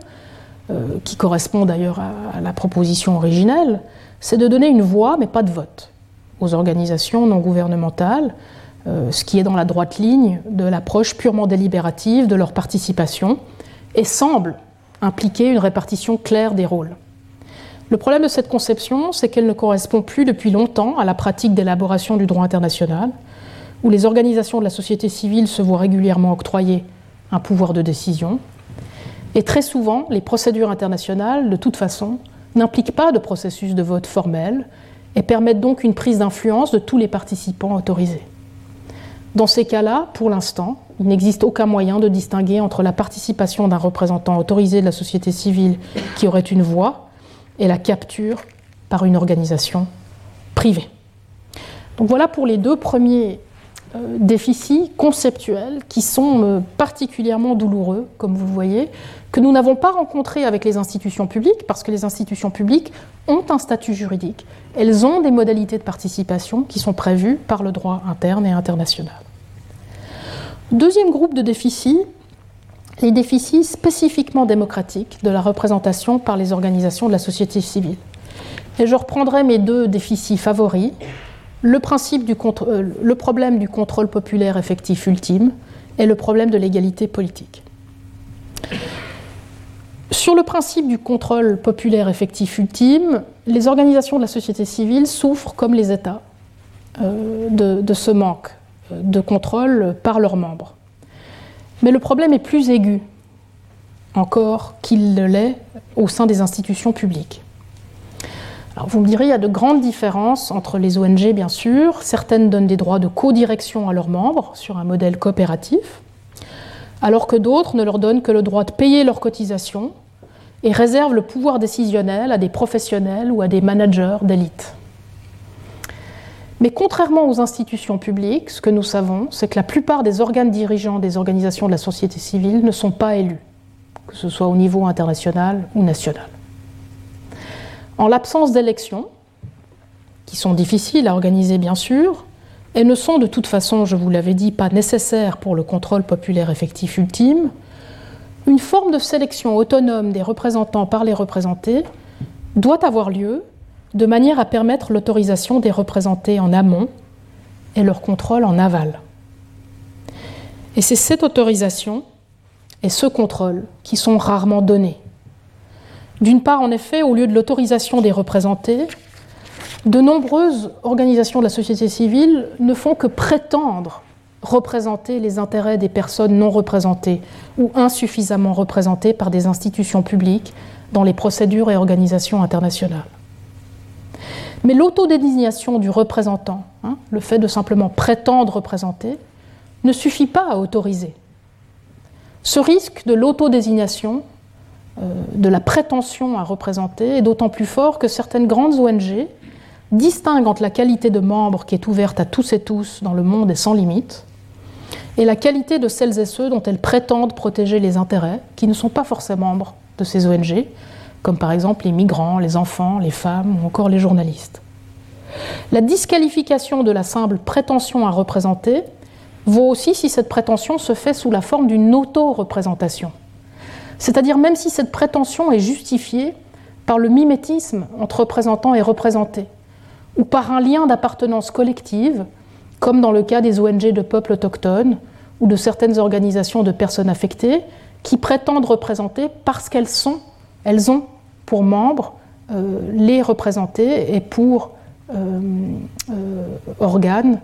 euh, qui correspond d'ailleurs à, la proposition originelle, c'est de donner une voix, mais pas de vote, aux organisations non gouvernementales, euh, ce qui est dans la droite ligne de l'approche purement délibérative de leur participation, et semble impliquer une répartition claire des rôles. Le problème de cette conception, c'est qu'elle ne correspond plus depuis longtemps à la pratique d'élaboration du droit international, où les organisations de la société civile se voient régulièrement octroyer un pouvoir de décision. Et très souvent, les procédures internationales, de toute façon, n'impliquent pas de processus de vote formel et permettent donc une prise d'influence de tous les participants autorisés. Dans ces cas-là, pour l'instant, il n'existe aucun moyen de distinguer entre la participation d'un représentant autorisé de la société civile qui aurait une voix et la capture par une organisation privée. Donc voilà pour les deux premiers déficits conceptuels qui sont euh, particulièrement douloureux, comme vous le voyez, que nous n'avons pas rencontrés avec les institutions publiques, parce que les institutions publiques ont un statut juridique. Elles ont des modalités de participation qui sont prévues par le droit interne et international. Deuxième groupe de déficits, les déficits spécifiquement démocratiques de la représentation par les organisations de la société civile. Et je reprendrai mes deux déficits favoris, euh, le problème du contrôle populaire effectif ultime et le problème de l'égalité politique. Sur le principe du contrôle populaire effectif ultime, les organisations de la société civile souffrent, comme les États, euh, de ce manque de contrôle par leurs membres. Mais le problème est plus aigu encore qu'il ne l'est au sein des institutions publiques. Vous me direz, il y a de grandes différences entre les ONG, bien sûr. Certaines donnent des droits de co-direction à leurs membres sur un modèle coopératif, alors que d'autres ne leur donnent que le droit de payer leurs cotisations et réservent le pouvoir décisionnel à des professionnels ou à des managers d'élite. Mais contrairement aux institutions publiques, ce que nous savons, c'est que la plupart des organes dirigeants des organisations de la société civile ne sont pas élus, que ce soit au niveau international ou national. En l'absence d'élections, qui sont difficiles à organiser bien sûr, et ne sont de toute façon, je vous l'avais dit, pas nécessaires pour le contrôle populaire effectif ultime, une forme de sélection autonome des représentants par les représentés doit avoir lieu de manière à permettre l'autorisation des représentés en amont et leur contrôle en aval. Et c'est cette autorisation et ce contrôle qui sont rarement donnés. D'une part, en effet, au lieu de l'autorisation des représentés, de nombreuses organisations de la société civile ne font que prétendre représenter les intérêts des personnes non représentées ou insuffisamment représentées par des institutions publiques dans les procédures et organisations internationales. Mais l'autodésignation du représentant, hein, le fait de simplement prétendre représenter, ne suffit pas à autoriser. Ce risque de l'autodésignation, de la prétention à représenter, est d'autant plus fort que certaines grandes ONG distinguent entre la qualité de membre qui est ouverte à tous et tous dans le monde et sans limite, et la qualité de celles et ceux dont elles prétendent protéger les intérêts, qui ne sont pas forcément membres de ces ONG, comme par exemple les migrants, les enfants, les femmes ou encore les journalistes. La disqualification de la simple prétention à représenter vaut aussi si cette prétention se fait sous la forme d'une auto-représentation. C'est-à-dire même si cette prétention est justifiée par le mimétisme entre représentant et représenté, ou par un lien d'appartenance collective, comme dans le cas des ONG de peuples autochtones ou de certaines organisations de personnes affectées, qui prétendent représenter parce qu'elles sont, elles ont pour membres euh, les représentés et pour euh, euh, organes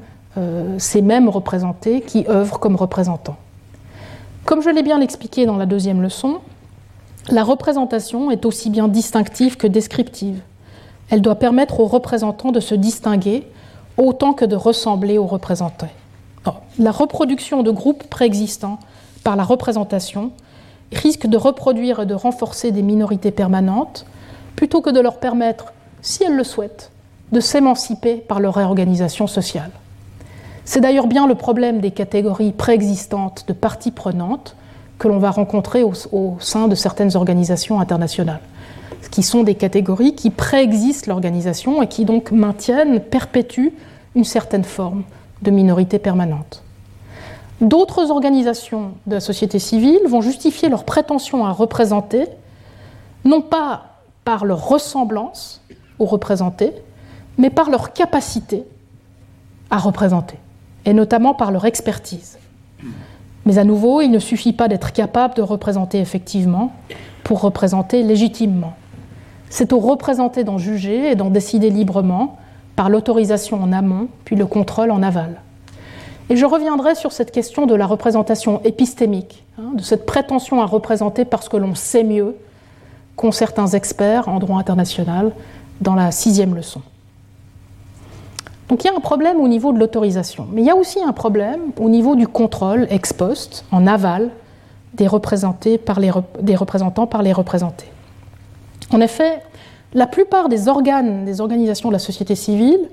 ces mêmes représentés qui œuvrent comme représentants. Comme je l'ai bien expliqué dans la deuxième leçon, la représentation est aussi bien distinctive que descriptive. Elle doit permettre aux représentants de se distinguer autant que de ressembler aux représentés. la reproduction de groupes préexistants par la représentation risque de reproduire et de renforcer des minorités permanentes, plutôt que de leur permettre, si elles le souhaitent, de s'émanciper par leur réorganisation sociale. C'est d'ailleurs bien le problème des catégories préexistantes de parties prenantes que l'on va rencontrer au, sein de certaines organisations internationales, qui sont des catégories qui préexistent l'organisation et qui donc maintiennent, perpétuent une certaine forme de minorité permanente. D'autres organisations de la société civile vont justifier leur prétention à représenter, non pas par leur ressemblance aux représentés, mais par leur capacité à représenter, et notamment par leur expertise. Mais à nouveau, il ne suffit pas d'être capable de représenter effectivement pour représenter légitimement. C'est au représenté d'en juger et d'en décider librement par l'autorisation en amont, puis le contrôle en aval. Et je reviendrai sur cette question de la représentation épistémique, hein, de cette prétention à représenter parce que l'on sait mieux qu'ont certains experts en droit international dans la sixième leçon. Donc il y a un problème au niveau de l'autorisation, mais il y a aussi un problème au niveau du contrôle ex post, en aval, des, par les, des représentants par les représentés. En effet, la plupart des organes des organisations de la société civile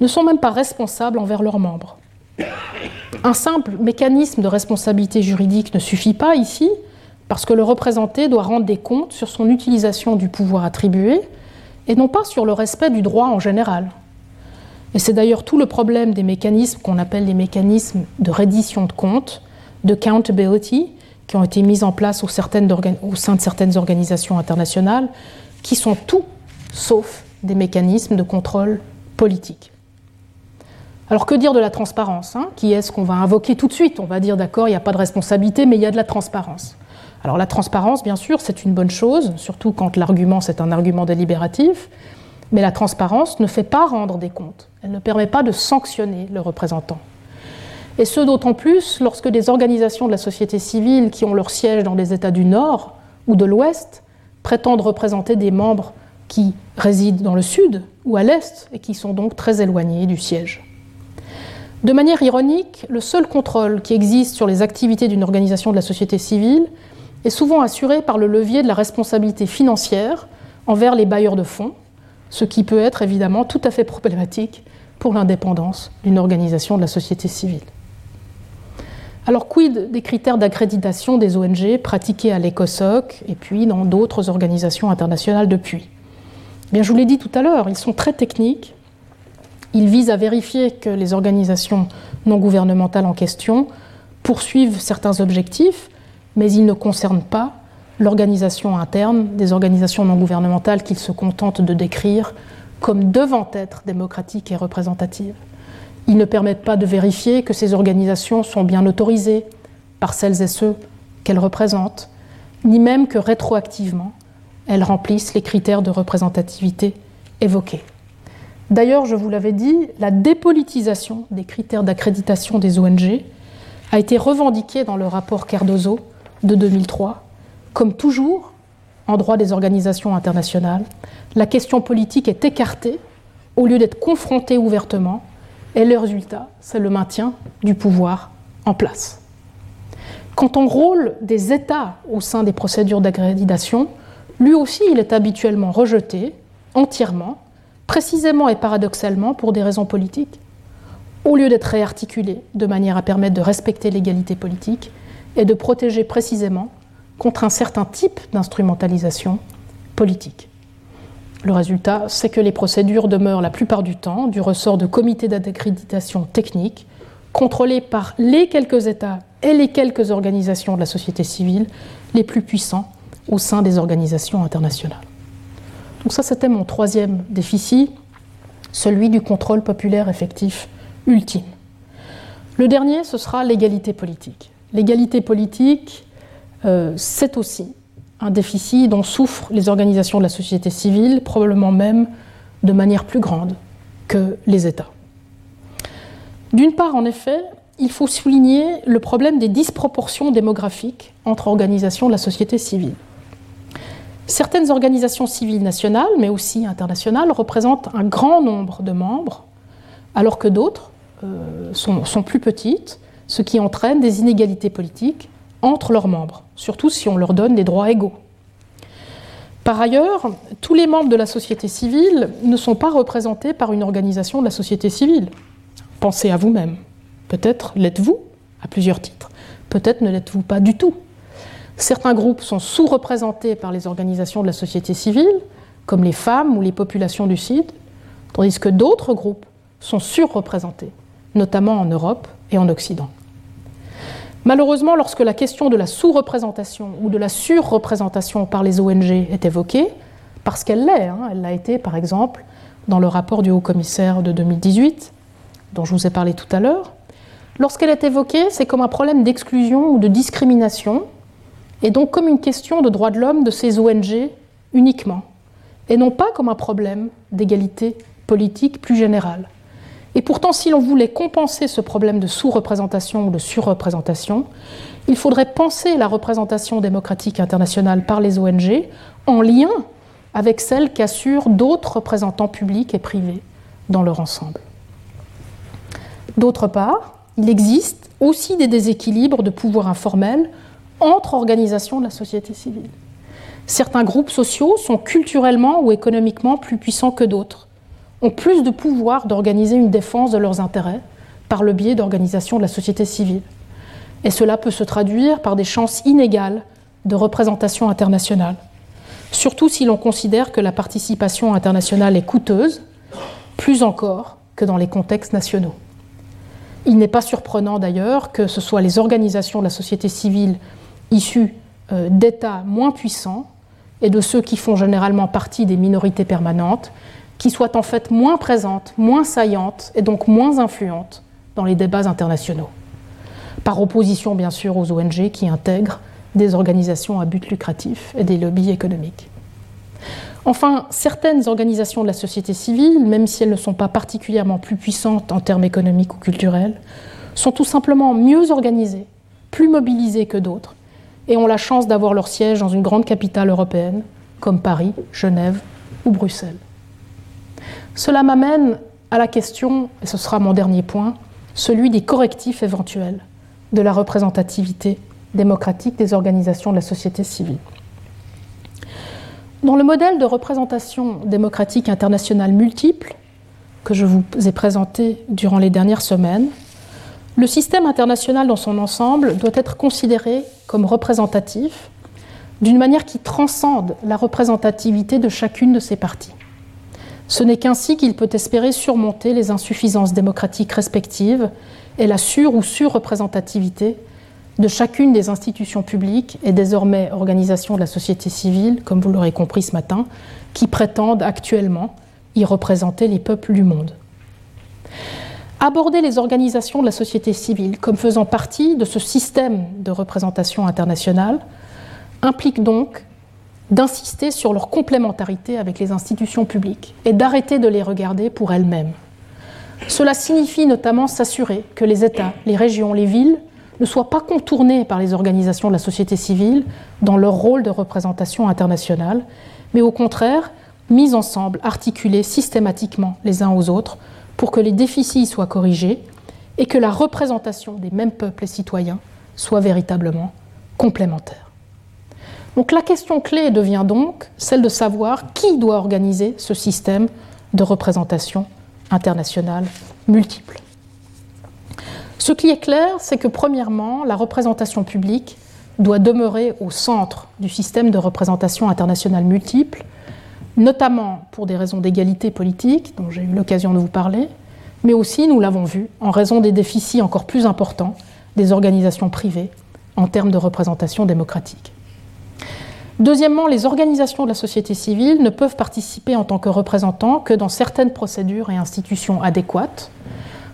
ne sont même pas responsables envers leurs membres. Un simple mécanisme de responsabilité juridique ne suffit pas ici, parce que le représenté doit rendre des comptes sur son utilisation du pouvoir attribué, et non pas sur le respect du droit en général. Et c'est d'ailleurs tout le problème des mécanismes qu'on appelle les mécanismes de reddition de comptes, de accountability, qui ont été mis en place au, au sein de certaines organisations internationales, qui sont tout sauf des mécanismes de contrôle politique. Alors que dire de la transparence hein? Qui est-ce qu'on va invoquer tout de suite? On va dire d'accord, il n'y a pas de responsabilité, mais il y a de la transparence. Alors la transparence, bien sûr, c'est une bonne chose, surtout quand l'argument c'est un argument délibératif, mais la transparence ne fait pas rendre des comptes, elle ne permet pas de sanctionner le représentant. Et ce d'autant plus lorsque des organisations de la société civile qui ont leur siège dans les États du Nord ou de l'Ouest prétendent représenter des membres qui résident dans le Sud ou à l'Est et qui sont donc très éloignés du siège. De manière ironique, le seul contrôle qui existe sur les activités d'une organisation de la société civile est souvent assuré par le levier de la responsabilité financière envers les bailleurs de fonds, ce qui peut être évidemment tout à fait problématique pour l'indépendance d'une organisation de la société civile. Alors, quid des critères d'accréditation des ONG pratiqués à l'ECOSOC et puis dans d'autres organisations internationales depuis? Bien, je vous l'ai dit tout à l'heure, ils sont très techniques il vise à vérifier que les organisations non gouvernementales en question poursuivent certains objectifs, mais ils ne concernent pas l'organisation interne des organisations non gouvernementales qu'ils se contentent de décrire comme devant être démocratiques et représentatives. Ils ne permettent pas de vérifier que ces organisations sont bien autorisées par celles et ceux qu'elles représentent, ni même que rétroactivement, elles remplissent les critères de représentativité évoqués. D'ailleurs, je vous l'avais dit, la dépolitisation des critères d'accréditation des ONG a été revendiquée dans le rapport Cardozo de 2003. Comme toujours, en droit des organisations internationales, la question politique est écartée au lieu d'être confrontée ouvertement, et le résultat, c'est le maintien du pouvoir en place. Quant au rôle des États au sein des procédures d'accréditation, lui aussi, il est habituellement rejeté entièrement, précisément et paradoxalement pour des raisons politiques, au lieu d'être réarticulé de manière à permettre de respecter l'égalité politique et de protéger précisément contre un certain type d'instrumentalisation politique. Le résultat, c'est que les procédures demeurent la plupart du temps du ressort de comités d'accréditation technique, contrôlés par les quelques États et les quelques organisations de la société civile les plus puissants au sein des organisations internationales. Donc ça, c'était mon troisième déficit, celui du contrôle populaire effectif ultime. Le dernier, ce sera l'égalité politique. L'égalité politique, euh, c'est aussi un déficit dont souffrent les organisations de la société civile, probablement même de manière plus grande que les États. D'une part, en effet, il faut souligner le problème des disproportions démographiques entre organisations de la société civile. Certaines organisations civiles nationales, mais aussi internationales, représentent un grand nombre de membres, alors que d'autres euh, sont, sont, plus petites, ce qui entraîne des inégalités politiques entre leurs membres, surtout si on leur donne des droits égaux. Par ailleurs, tous les membres de la société civile ne sont pas représentés par une organisation de la société civile. Pensez à vous-même. Peut-être l'êtes-vous à plusieurs titres. Peut-être ne l'êtes-vous pas du tout. Certains groupes sont sous-représentés par les organisations de la société civile, comme les femmes ou les populations du Sud, tandis que d'autres groupes sont surreprésentés, notamment en Europe et en Occident. Malheureusement, lorsque la question de la sous-représentation ou de la surreprésentation par les ONG est évoquée, parce qu'elle l'est, hein, elle l'a été par exemple dans le rapport du Haut-Commissaire de 2018, dont je vous ai parlé tout à l'heure, lorsqu'elle est évoquée, c'est comme un problème d'exclusion ou de discrimination et donc comme une question de droits de l'homme de ces ONG uniquement, et non pas comme un problème d'égalité politique plus générale. Et pourtant, si l'on voulait compenser ce problème de sous-représentation ou de surreprésentation, il faudrait penser la représentation démocratique internationale par les ONG en lien avec celle qu'assurent d'autres représentants publics et privés dans leur ensemble. D'autre part, il existe aussi des déséquilibres de pouvoir informel entre organisations de la société civile. Certains groupes sociaux sont culturellement ou économiquement plus puissants que d'autres, ont plus de pouvoir d'organiser une défense de leurs intérêts par le biais d'organisations de la société civile. Et cela peut se traduire par des chances inégales de représentation internationale, surtout si l'on considère que la participation internationale est coûteuse, plus encore que dans les contextes nationaux. Il n'est pas surprenant d'ailleurs que ce soit les organisations de la société civile issus euh, d'États moins puissants et de ceux qui font généralement partie des minorités permanentes, qui soient en fait moins présentes, moins saillantes et donc moins influentes dans les débats internationaux. Par opposition bien sûr aux ONG qui intègrent des organisations à but lucratif et des lobbies économiques. Enfin, certaines organisations de la société civile, même si elles ne sont pas particulièrement plus puissantes en termes économiques ou culturels, sont tout simplement mieux organisées, plus mobilisées que d'autres, et ont la chance d'avoir leur siège dans une grande capitale européenne, comme Paris, Genève ou Bruxelles. Cela m'amène à la question, et ce sera mon dernier point, celui des correctifs éventuels de la représentativité démocratique des organisations de la société civile. Dans le modèle de représentation démocratique internationale multiple que je vous ai présenté durant les dernières semaines, le système international dans son ensemble doit être considéré comme représentatif d'une manière qui transcende la représentativité de chacune de ses parties. Ce n'est qu'ainsi qu'il peut espérer surmonter les insuffisances démocratiques respectives et la sur- ou surreprésentativité de chacune des institutions publiques et désormais organisations de la société civile, comme vous l'aurez compris ce matin, qui prétendent actuellement y représenter les peuples du monde. Aborder les organisations de la société civile comme faisant partie de ce système de représentation internationale implique donc d'insister sur leur complémentarité avec les institutions publiques et d'arrêter de les regarder pour elles-mêmes. Cela signifie notamment s'assurer que les États, les régions, les villes ne soient pas contournés par les organisations de la société civile dans leur rôle de représentation internationale, mais au contraire mis ensemble, articulés systématiquement les uns aux autres pour que les déficits soient corrigés et que la représentation des mêmes peuples et citoyens soit véritablement complémentaire. Donc la question clé devient donc celle de savoir qui doit organiser ce système de représentation internationale multiple. Ce qui est clair, c'est que premièrement, la représentation publique doit demeurer au centre du système de représentation internationale multiple, notamment pour des raisons d'égalité politique, dont j'ai eu l'occasion de vous parler, mais aussi, nous l'avons vu, en raison des déficits encore plus importants des organisations privées en termes de représentation démocratique. Deuxièmement, les organisations de la société civile ne peuvent participer en tant que représentants que dans certaines procédures et institutions adéquates,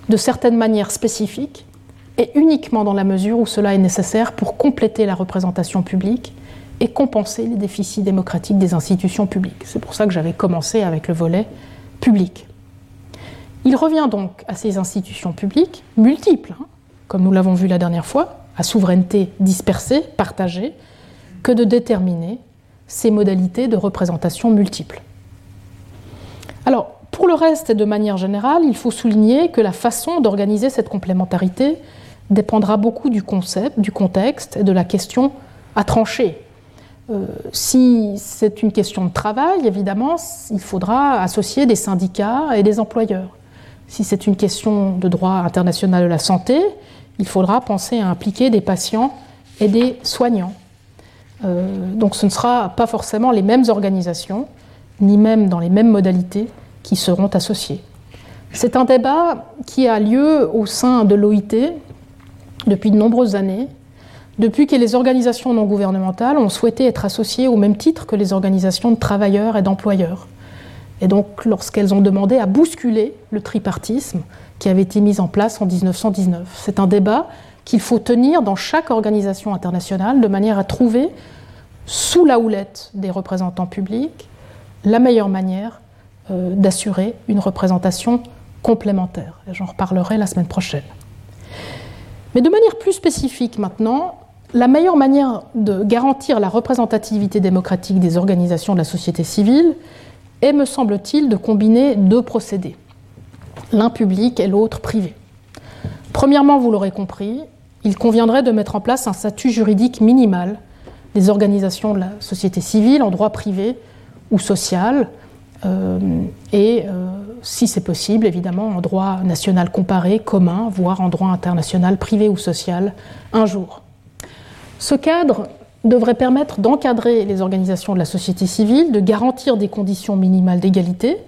de certaines manières spécifiques, et uniquement dans la mesure où cela est nécessaire pour compléter la représentation publique et compenser les déficits démocratiques des institutions publiques. C'est pour ça que j'avais commencé avec le volet public. Il revient donc à ces institutions publiques, multiples, hein, comme nous l'avons vu la dernière fois, à souveraineté dispersée, partagée, que de déterminer ces modalités de représentation multiples. Alors, pour le reste et de manière générale, il faut souligner que la façon d'organiser cette complémentarité dépendra beaucoup du concept, du contexte et de la question à trancher. Euh, si c'est une question de travail, évidemment, il faudra associer des syndicats et des employeurs. Si c'est une question de droit international de la santé, il faudra penser à impliquer des patients et des soignants. Euh, donc ce ne sera pas forcément les mêmes organisations, ni même dans les mêmes modalités qui seront associées. C'est un débat qui a lieu au sein de l'OIT depuis de nombreuses années, depuis que les organisations non gouvernementales ont souhaité être associées au même titre que les organisations de travailleurs et d'employeurs. Et donc lorsqu'elles ont demandé à bousculer le tripartisme qui avait été mis en place en 1919. C'est un débat qu'il faut tenir dans chaque organisation internationale de manière à trouver, sous la houlette des représentants publics, la meilleure manière euh, d'assurer une représentation complémentaire. J'en reparlerai la semaine prochaine. Mais de manière plus spécifique maintenant, la meilleure manière de garantir la représentativité démocratique des organisations de la société civile est, me semble-t-il, de combiner deux procédés, l'un public et l'autre privé. Premièrement, vous l'aurez compris, il conviendrait de mettre en place un statut juridique minimal des organisations de la société civile en droit privé ou social, euh, et euh, si c'est possible, évidemment, en droit national comparé, commun, voire en droit international privé ou social, un jour. Ce cadre devrait permettre d'encadrer les organisations de la société civile, de garantir des conditions minimales d'égalité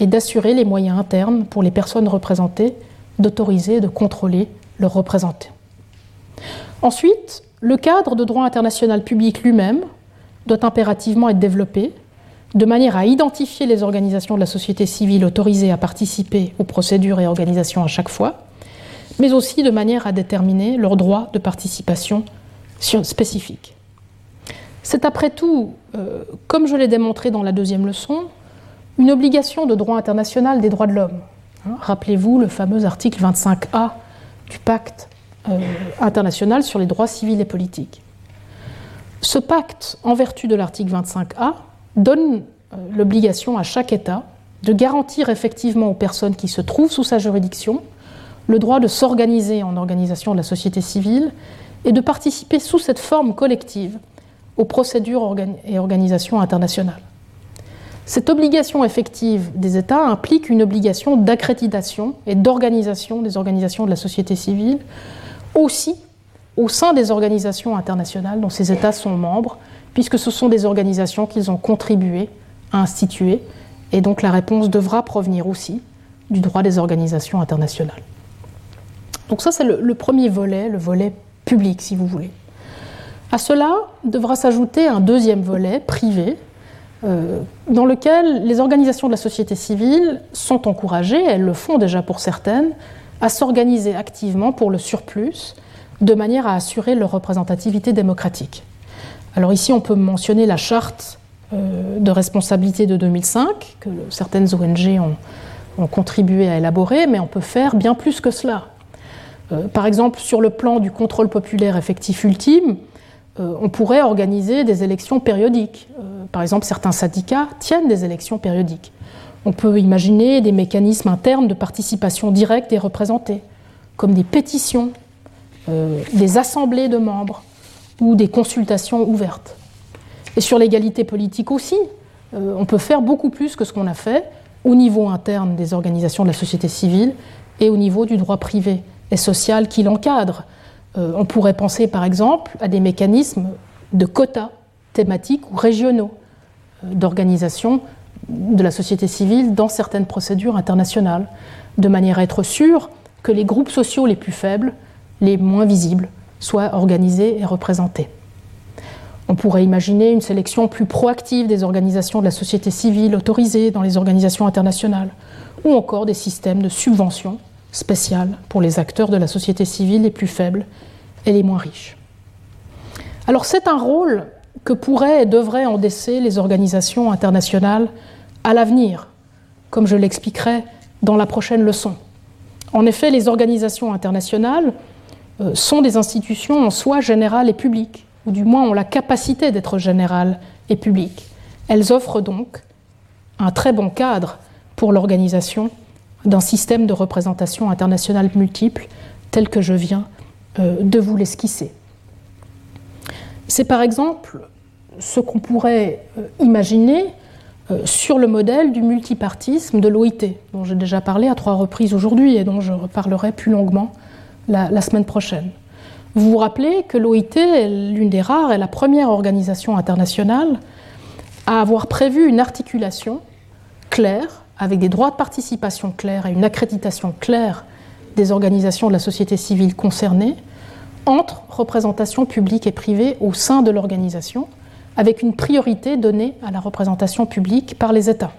et d'assurer les moyens internes pour les personnes représentées d'autoriser et de contrôler leurs représentants. Ensuite, le cadre de droit international public lui-même doit impérativement être développé de manière à identifier les organisations de la société civile autorisées à participer aux procédures et organisations à chaque fois, mais aussi de manière à déterminer leurs droits de participation spécifiques. C'est après tout, euh, comme je l'ai démontré dans la deuxième leçon, une obligation de droit international des droits de l'homme. Hein, rappelez-vous le fameux article 25A du pacte euh, international sur les droits civils et politiques. Ce pacte, en vertu de l'article 25A, donne euh, l'obligation à chaque État de garantir effectivement aux personnes qui se trouvent sous sa juridiction le droit de s'organiser en organisation de la société civile et de participer sous cette forme collective aux procédures et organisations internationales. Cette obligation effective des États implique une obligation d'accréditation et d'organisation des organisations de la société civile, aussi au sein des organisations internationales dont ces États sont membres, puisque ce sont des organisations qu'ils ont contribué à instituer, et donc la réponse devra provenir aussi du droit des organisations internationales. Donc ça, c'est le, premier volet, le volet public, si vous voulez. À cela devra s'ajouter un deuxième volet privé, euh, dans lequel les organisations de la société civile sont encouragées, elles le font déjà pour certaines, à s'organiser activement pour le surplus de manière à assurer leur représentativité démocratique. Alors ici, on peut mentionner la charte euh, de responsabilité de 2005 que certaines ONG ont, contribué à élaborer, mais on peut faire bien plus que cela. Euh, par exemple, sur le plan du contrôle populaire effectif ultime, euh, on pourrait organiser des élections périodiques. par exemple, certains syndicats tiennent des élections périodiques. On peut imaginer des mécanismes internes de participation directe et représentée, comme des pétitions, des assemblées de membres ou des consultations ouvertes. Et sur l'égalité politique aussi, euh, on peut faire beaucoup plus que ce qu'on a fait au niveau interne des organisations de la société civile et au niveau du droit privé et social qui l'encadre. Euh, on pourrait penser par exemple à des mécanismes de quotas thématiques ou régionaux euh, d'organisation de la société civile dans certaines procédures internationales, de manière à être sûr que les groupes sociaux les plus faibles, les moins visibles, soient organisés et représentés. On pourrait imaginer une sélection plus proactive des organisations de la société civile autorisées dans les organisations internationales, ou encore des systèmes de subventions spéciales pour les acteurs de la société civile les plus faibles et les moins riches. Alors c'est un rôle que pourraient et devraient endesser les organisations internationales à l'avenir, comme je l'expliquerai dans la prochaine leçon. En effet, les organisations internationales euh, sont des institutions en soi générales et publiques ou du moins ont la capacité d'être générales et publiques. Elles offrent donc un très bon cadre pour l'organisation d'un système de représentation internationale multiple tel que je viens euh, de vous l'esquisser. C'est par exemple ce qu'on pourrait euh, imaginer sur le modèle du multipartisme de l'OIT, dont j'ai déjà parlé à trois reprises aujourd'hui et dont je reparlerai plus longuement la semaine prochaine. Vous vous rappelez que l'OIT est l'une des rares et la première organisation internationale à avoir prévu une articulation claire, avec des droits de participation clairs et une accréditation claire des organisations de la société civile concernées, entre représentation publique et privée au sein de l'organisation, avec une priorité donnée à la représentation publique par les États.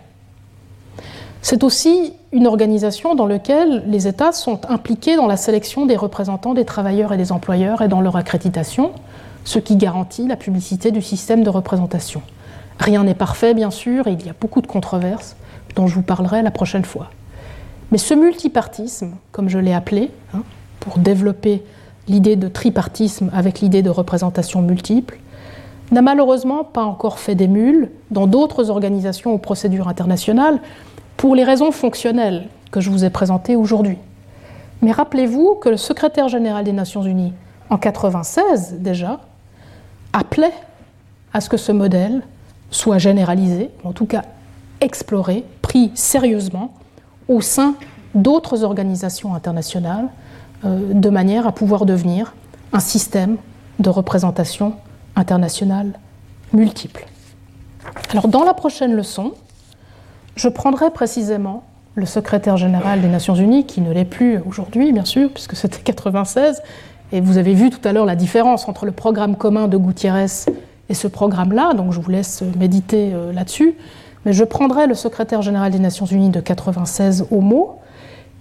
C'est aussi une organisation dans laquelle les États sont impliqués dans la sélection des représentants des travailleurs et des employeurs et dans leur accréditation, ce qui garantit la publicité du système de représentation. Rien n'est parfait, bien sûr, et il y a beaucoup de controverses dont je vous parlerai la prochaine fois. Mais ce multipartisme, comme je l'ai appelé, hein, pour développer l'idée de tripartisme avec l'idée de représentation multiple, n'a malheureusement pas encore fait des mules dans d'autres organisations ou procédures internationales, pour les raisons fonctionnelles que je vous ai présentées aujourd'hui. Mais rappelez-vous que le secrétaire général des Nations Unies, en 1996 déjà, appelait à ce que ce modèle soit généralisé, en tout cas exploré, pris sérieusement au sein d'autres organisations internationales, euh, de manière à pouvoir devenir un système de représentation internationale multiple. Alors dans la prochaine leçon, je prendrai précisément le secrétaire général des Nations Unies, qui ne l'est plus aujourd'hui, bien sûr, puisque c'était 96, et vous avez vu tout à l'heure la différence entre le programme commun de Gutiérrez et ce programme-là, donc je vous laisse méditer euh, là-dessus. Mais je prendrai le secrétaire général des Nations Unies de 96 au mot,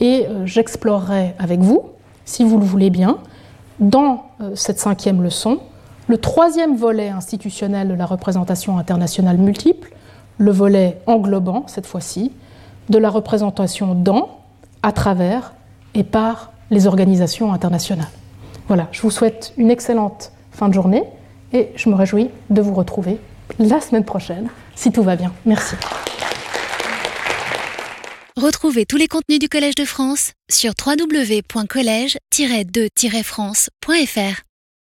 et euh, j'explorerai avec vous, si vous le voulez bien, dans euh, cette cinquième leçon, le troisième volet institutionnel de la représentation internationale multiple, le volet englobant, cette fois-ci, de la représentation dans, à travers et par les organisations internationales. Voilà, je vous souhaite une excellente fin de journée et je me réjouis de vous retrouver la semaine prochaine, si tout va bien. Merci. Retrouvez tous les contenus du Collège de France sur www.colège-2-france.fr.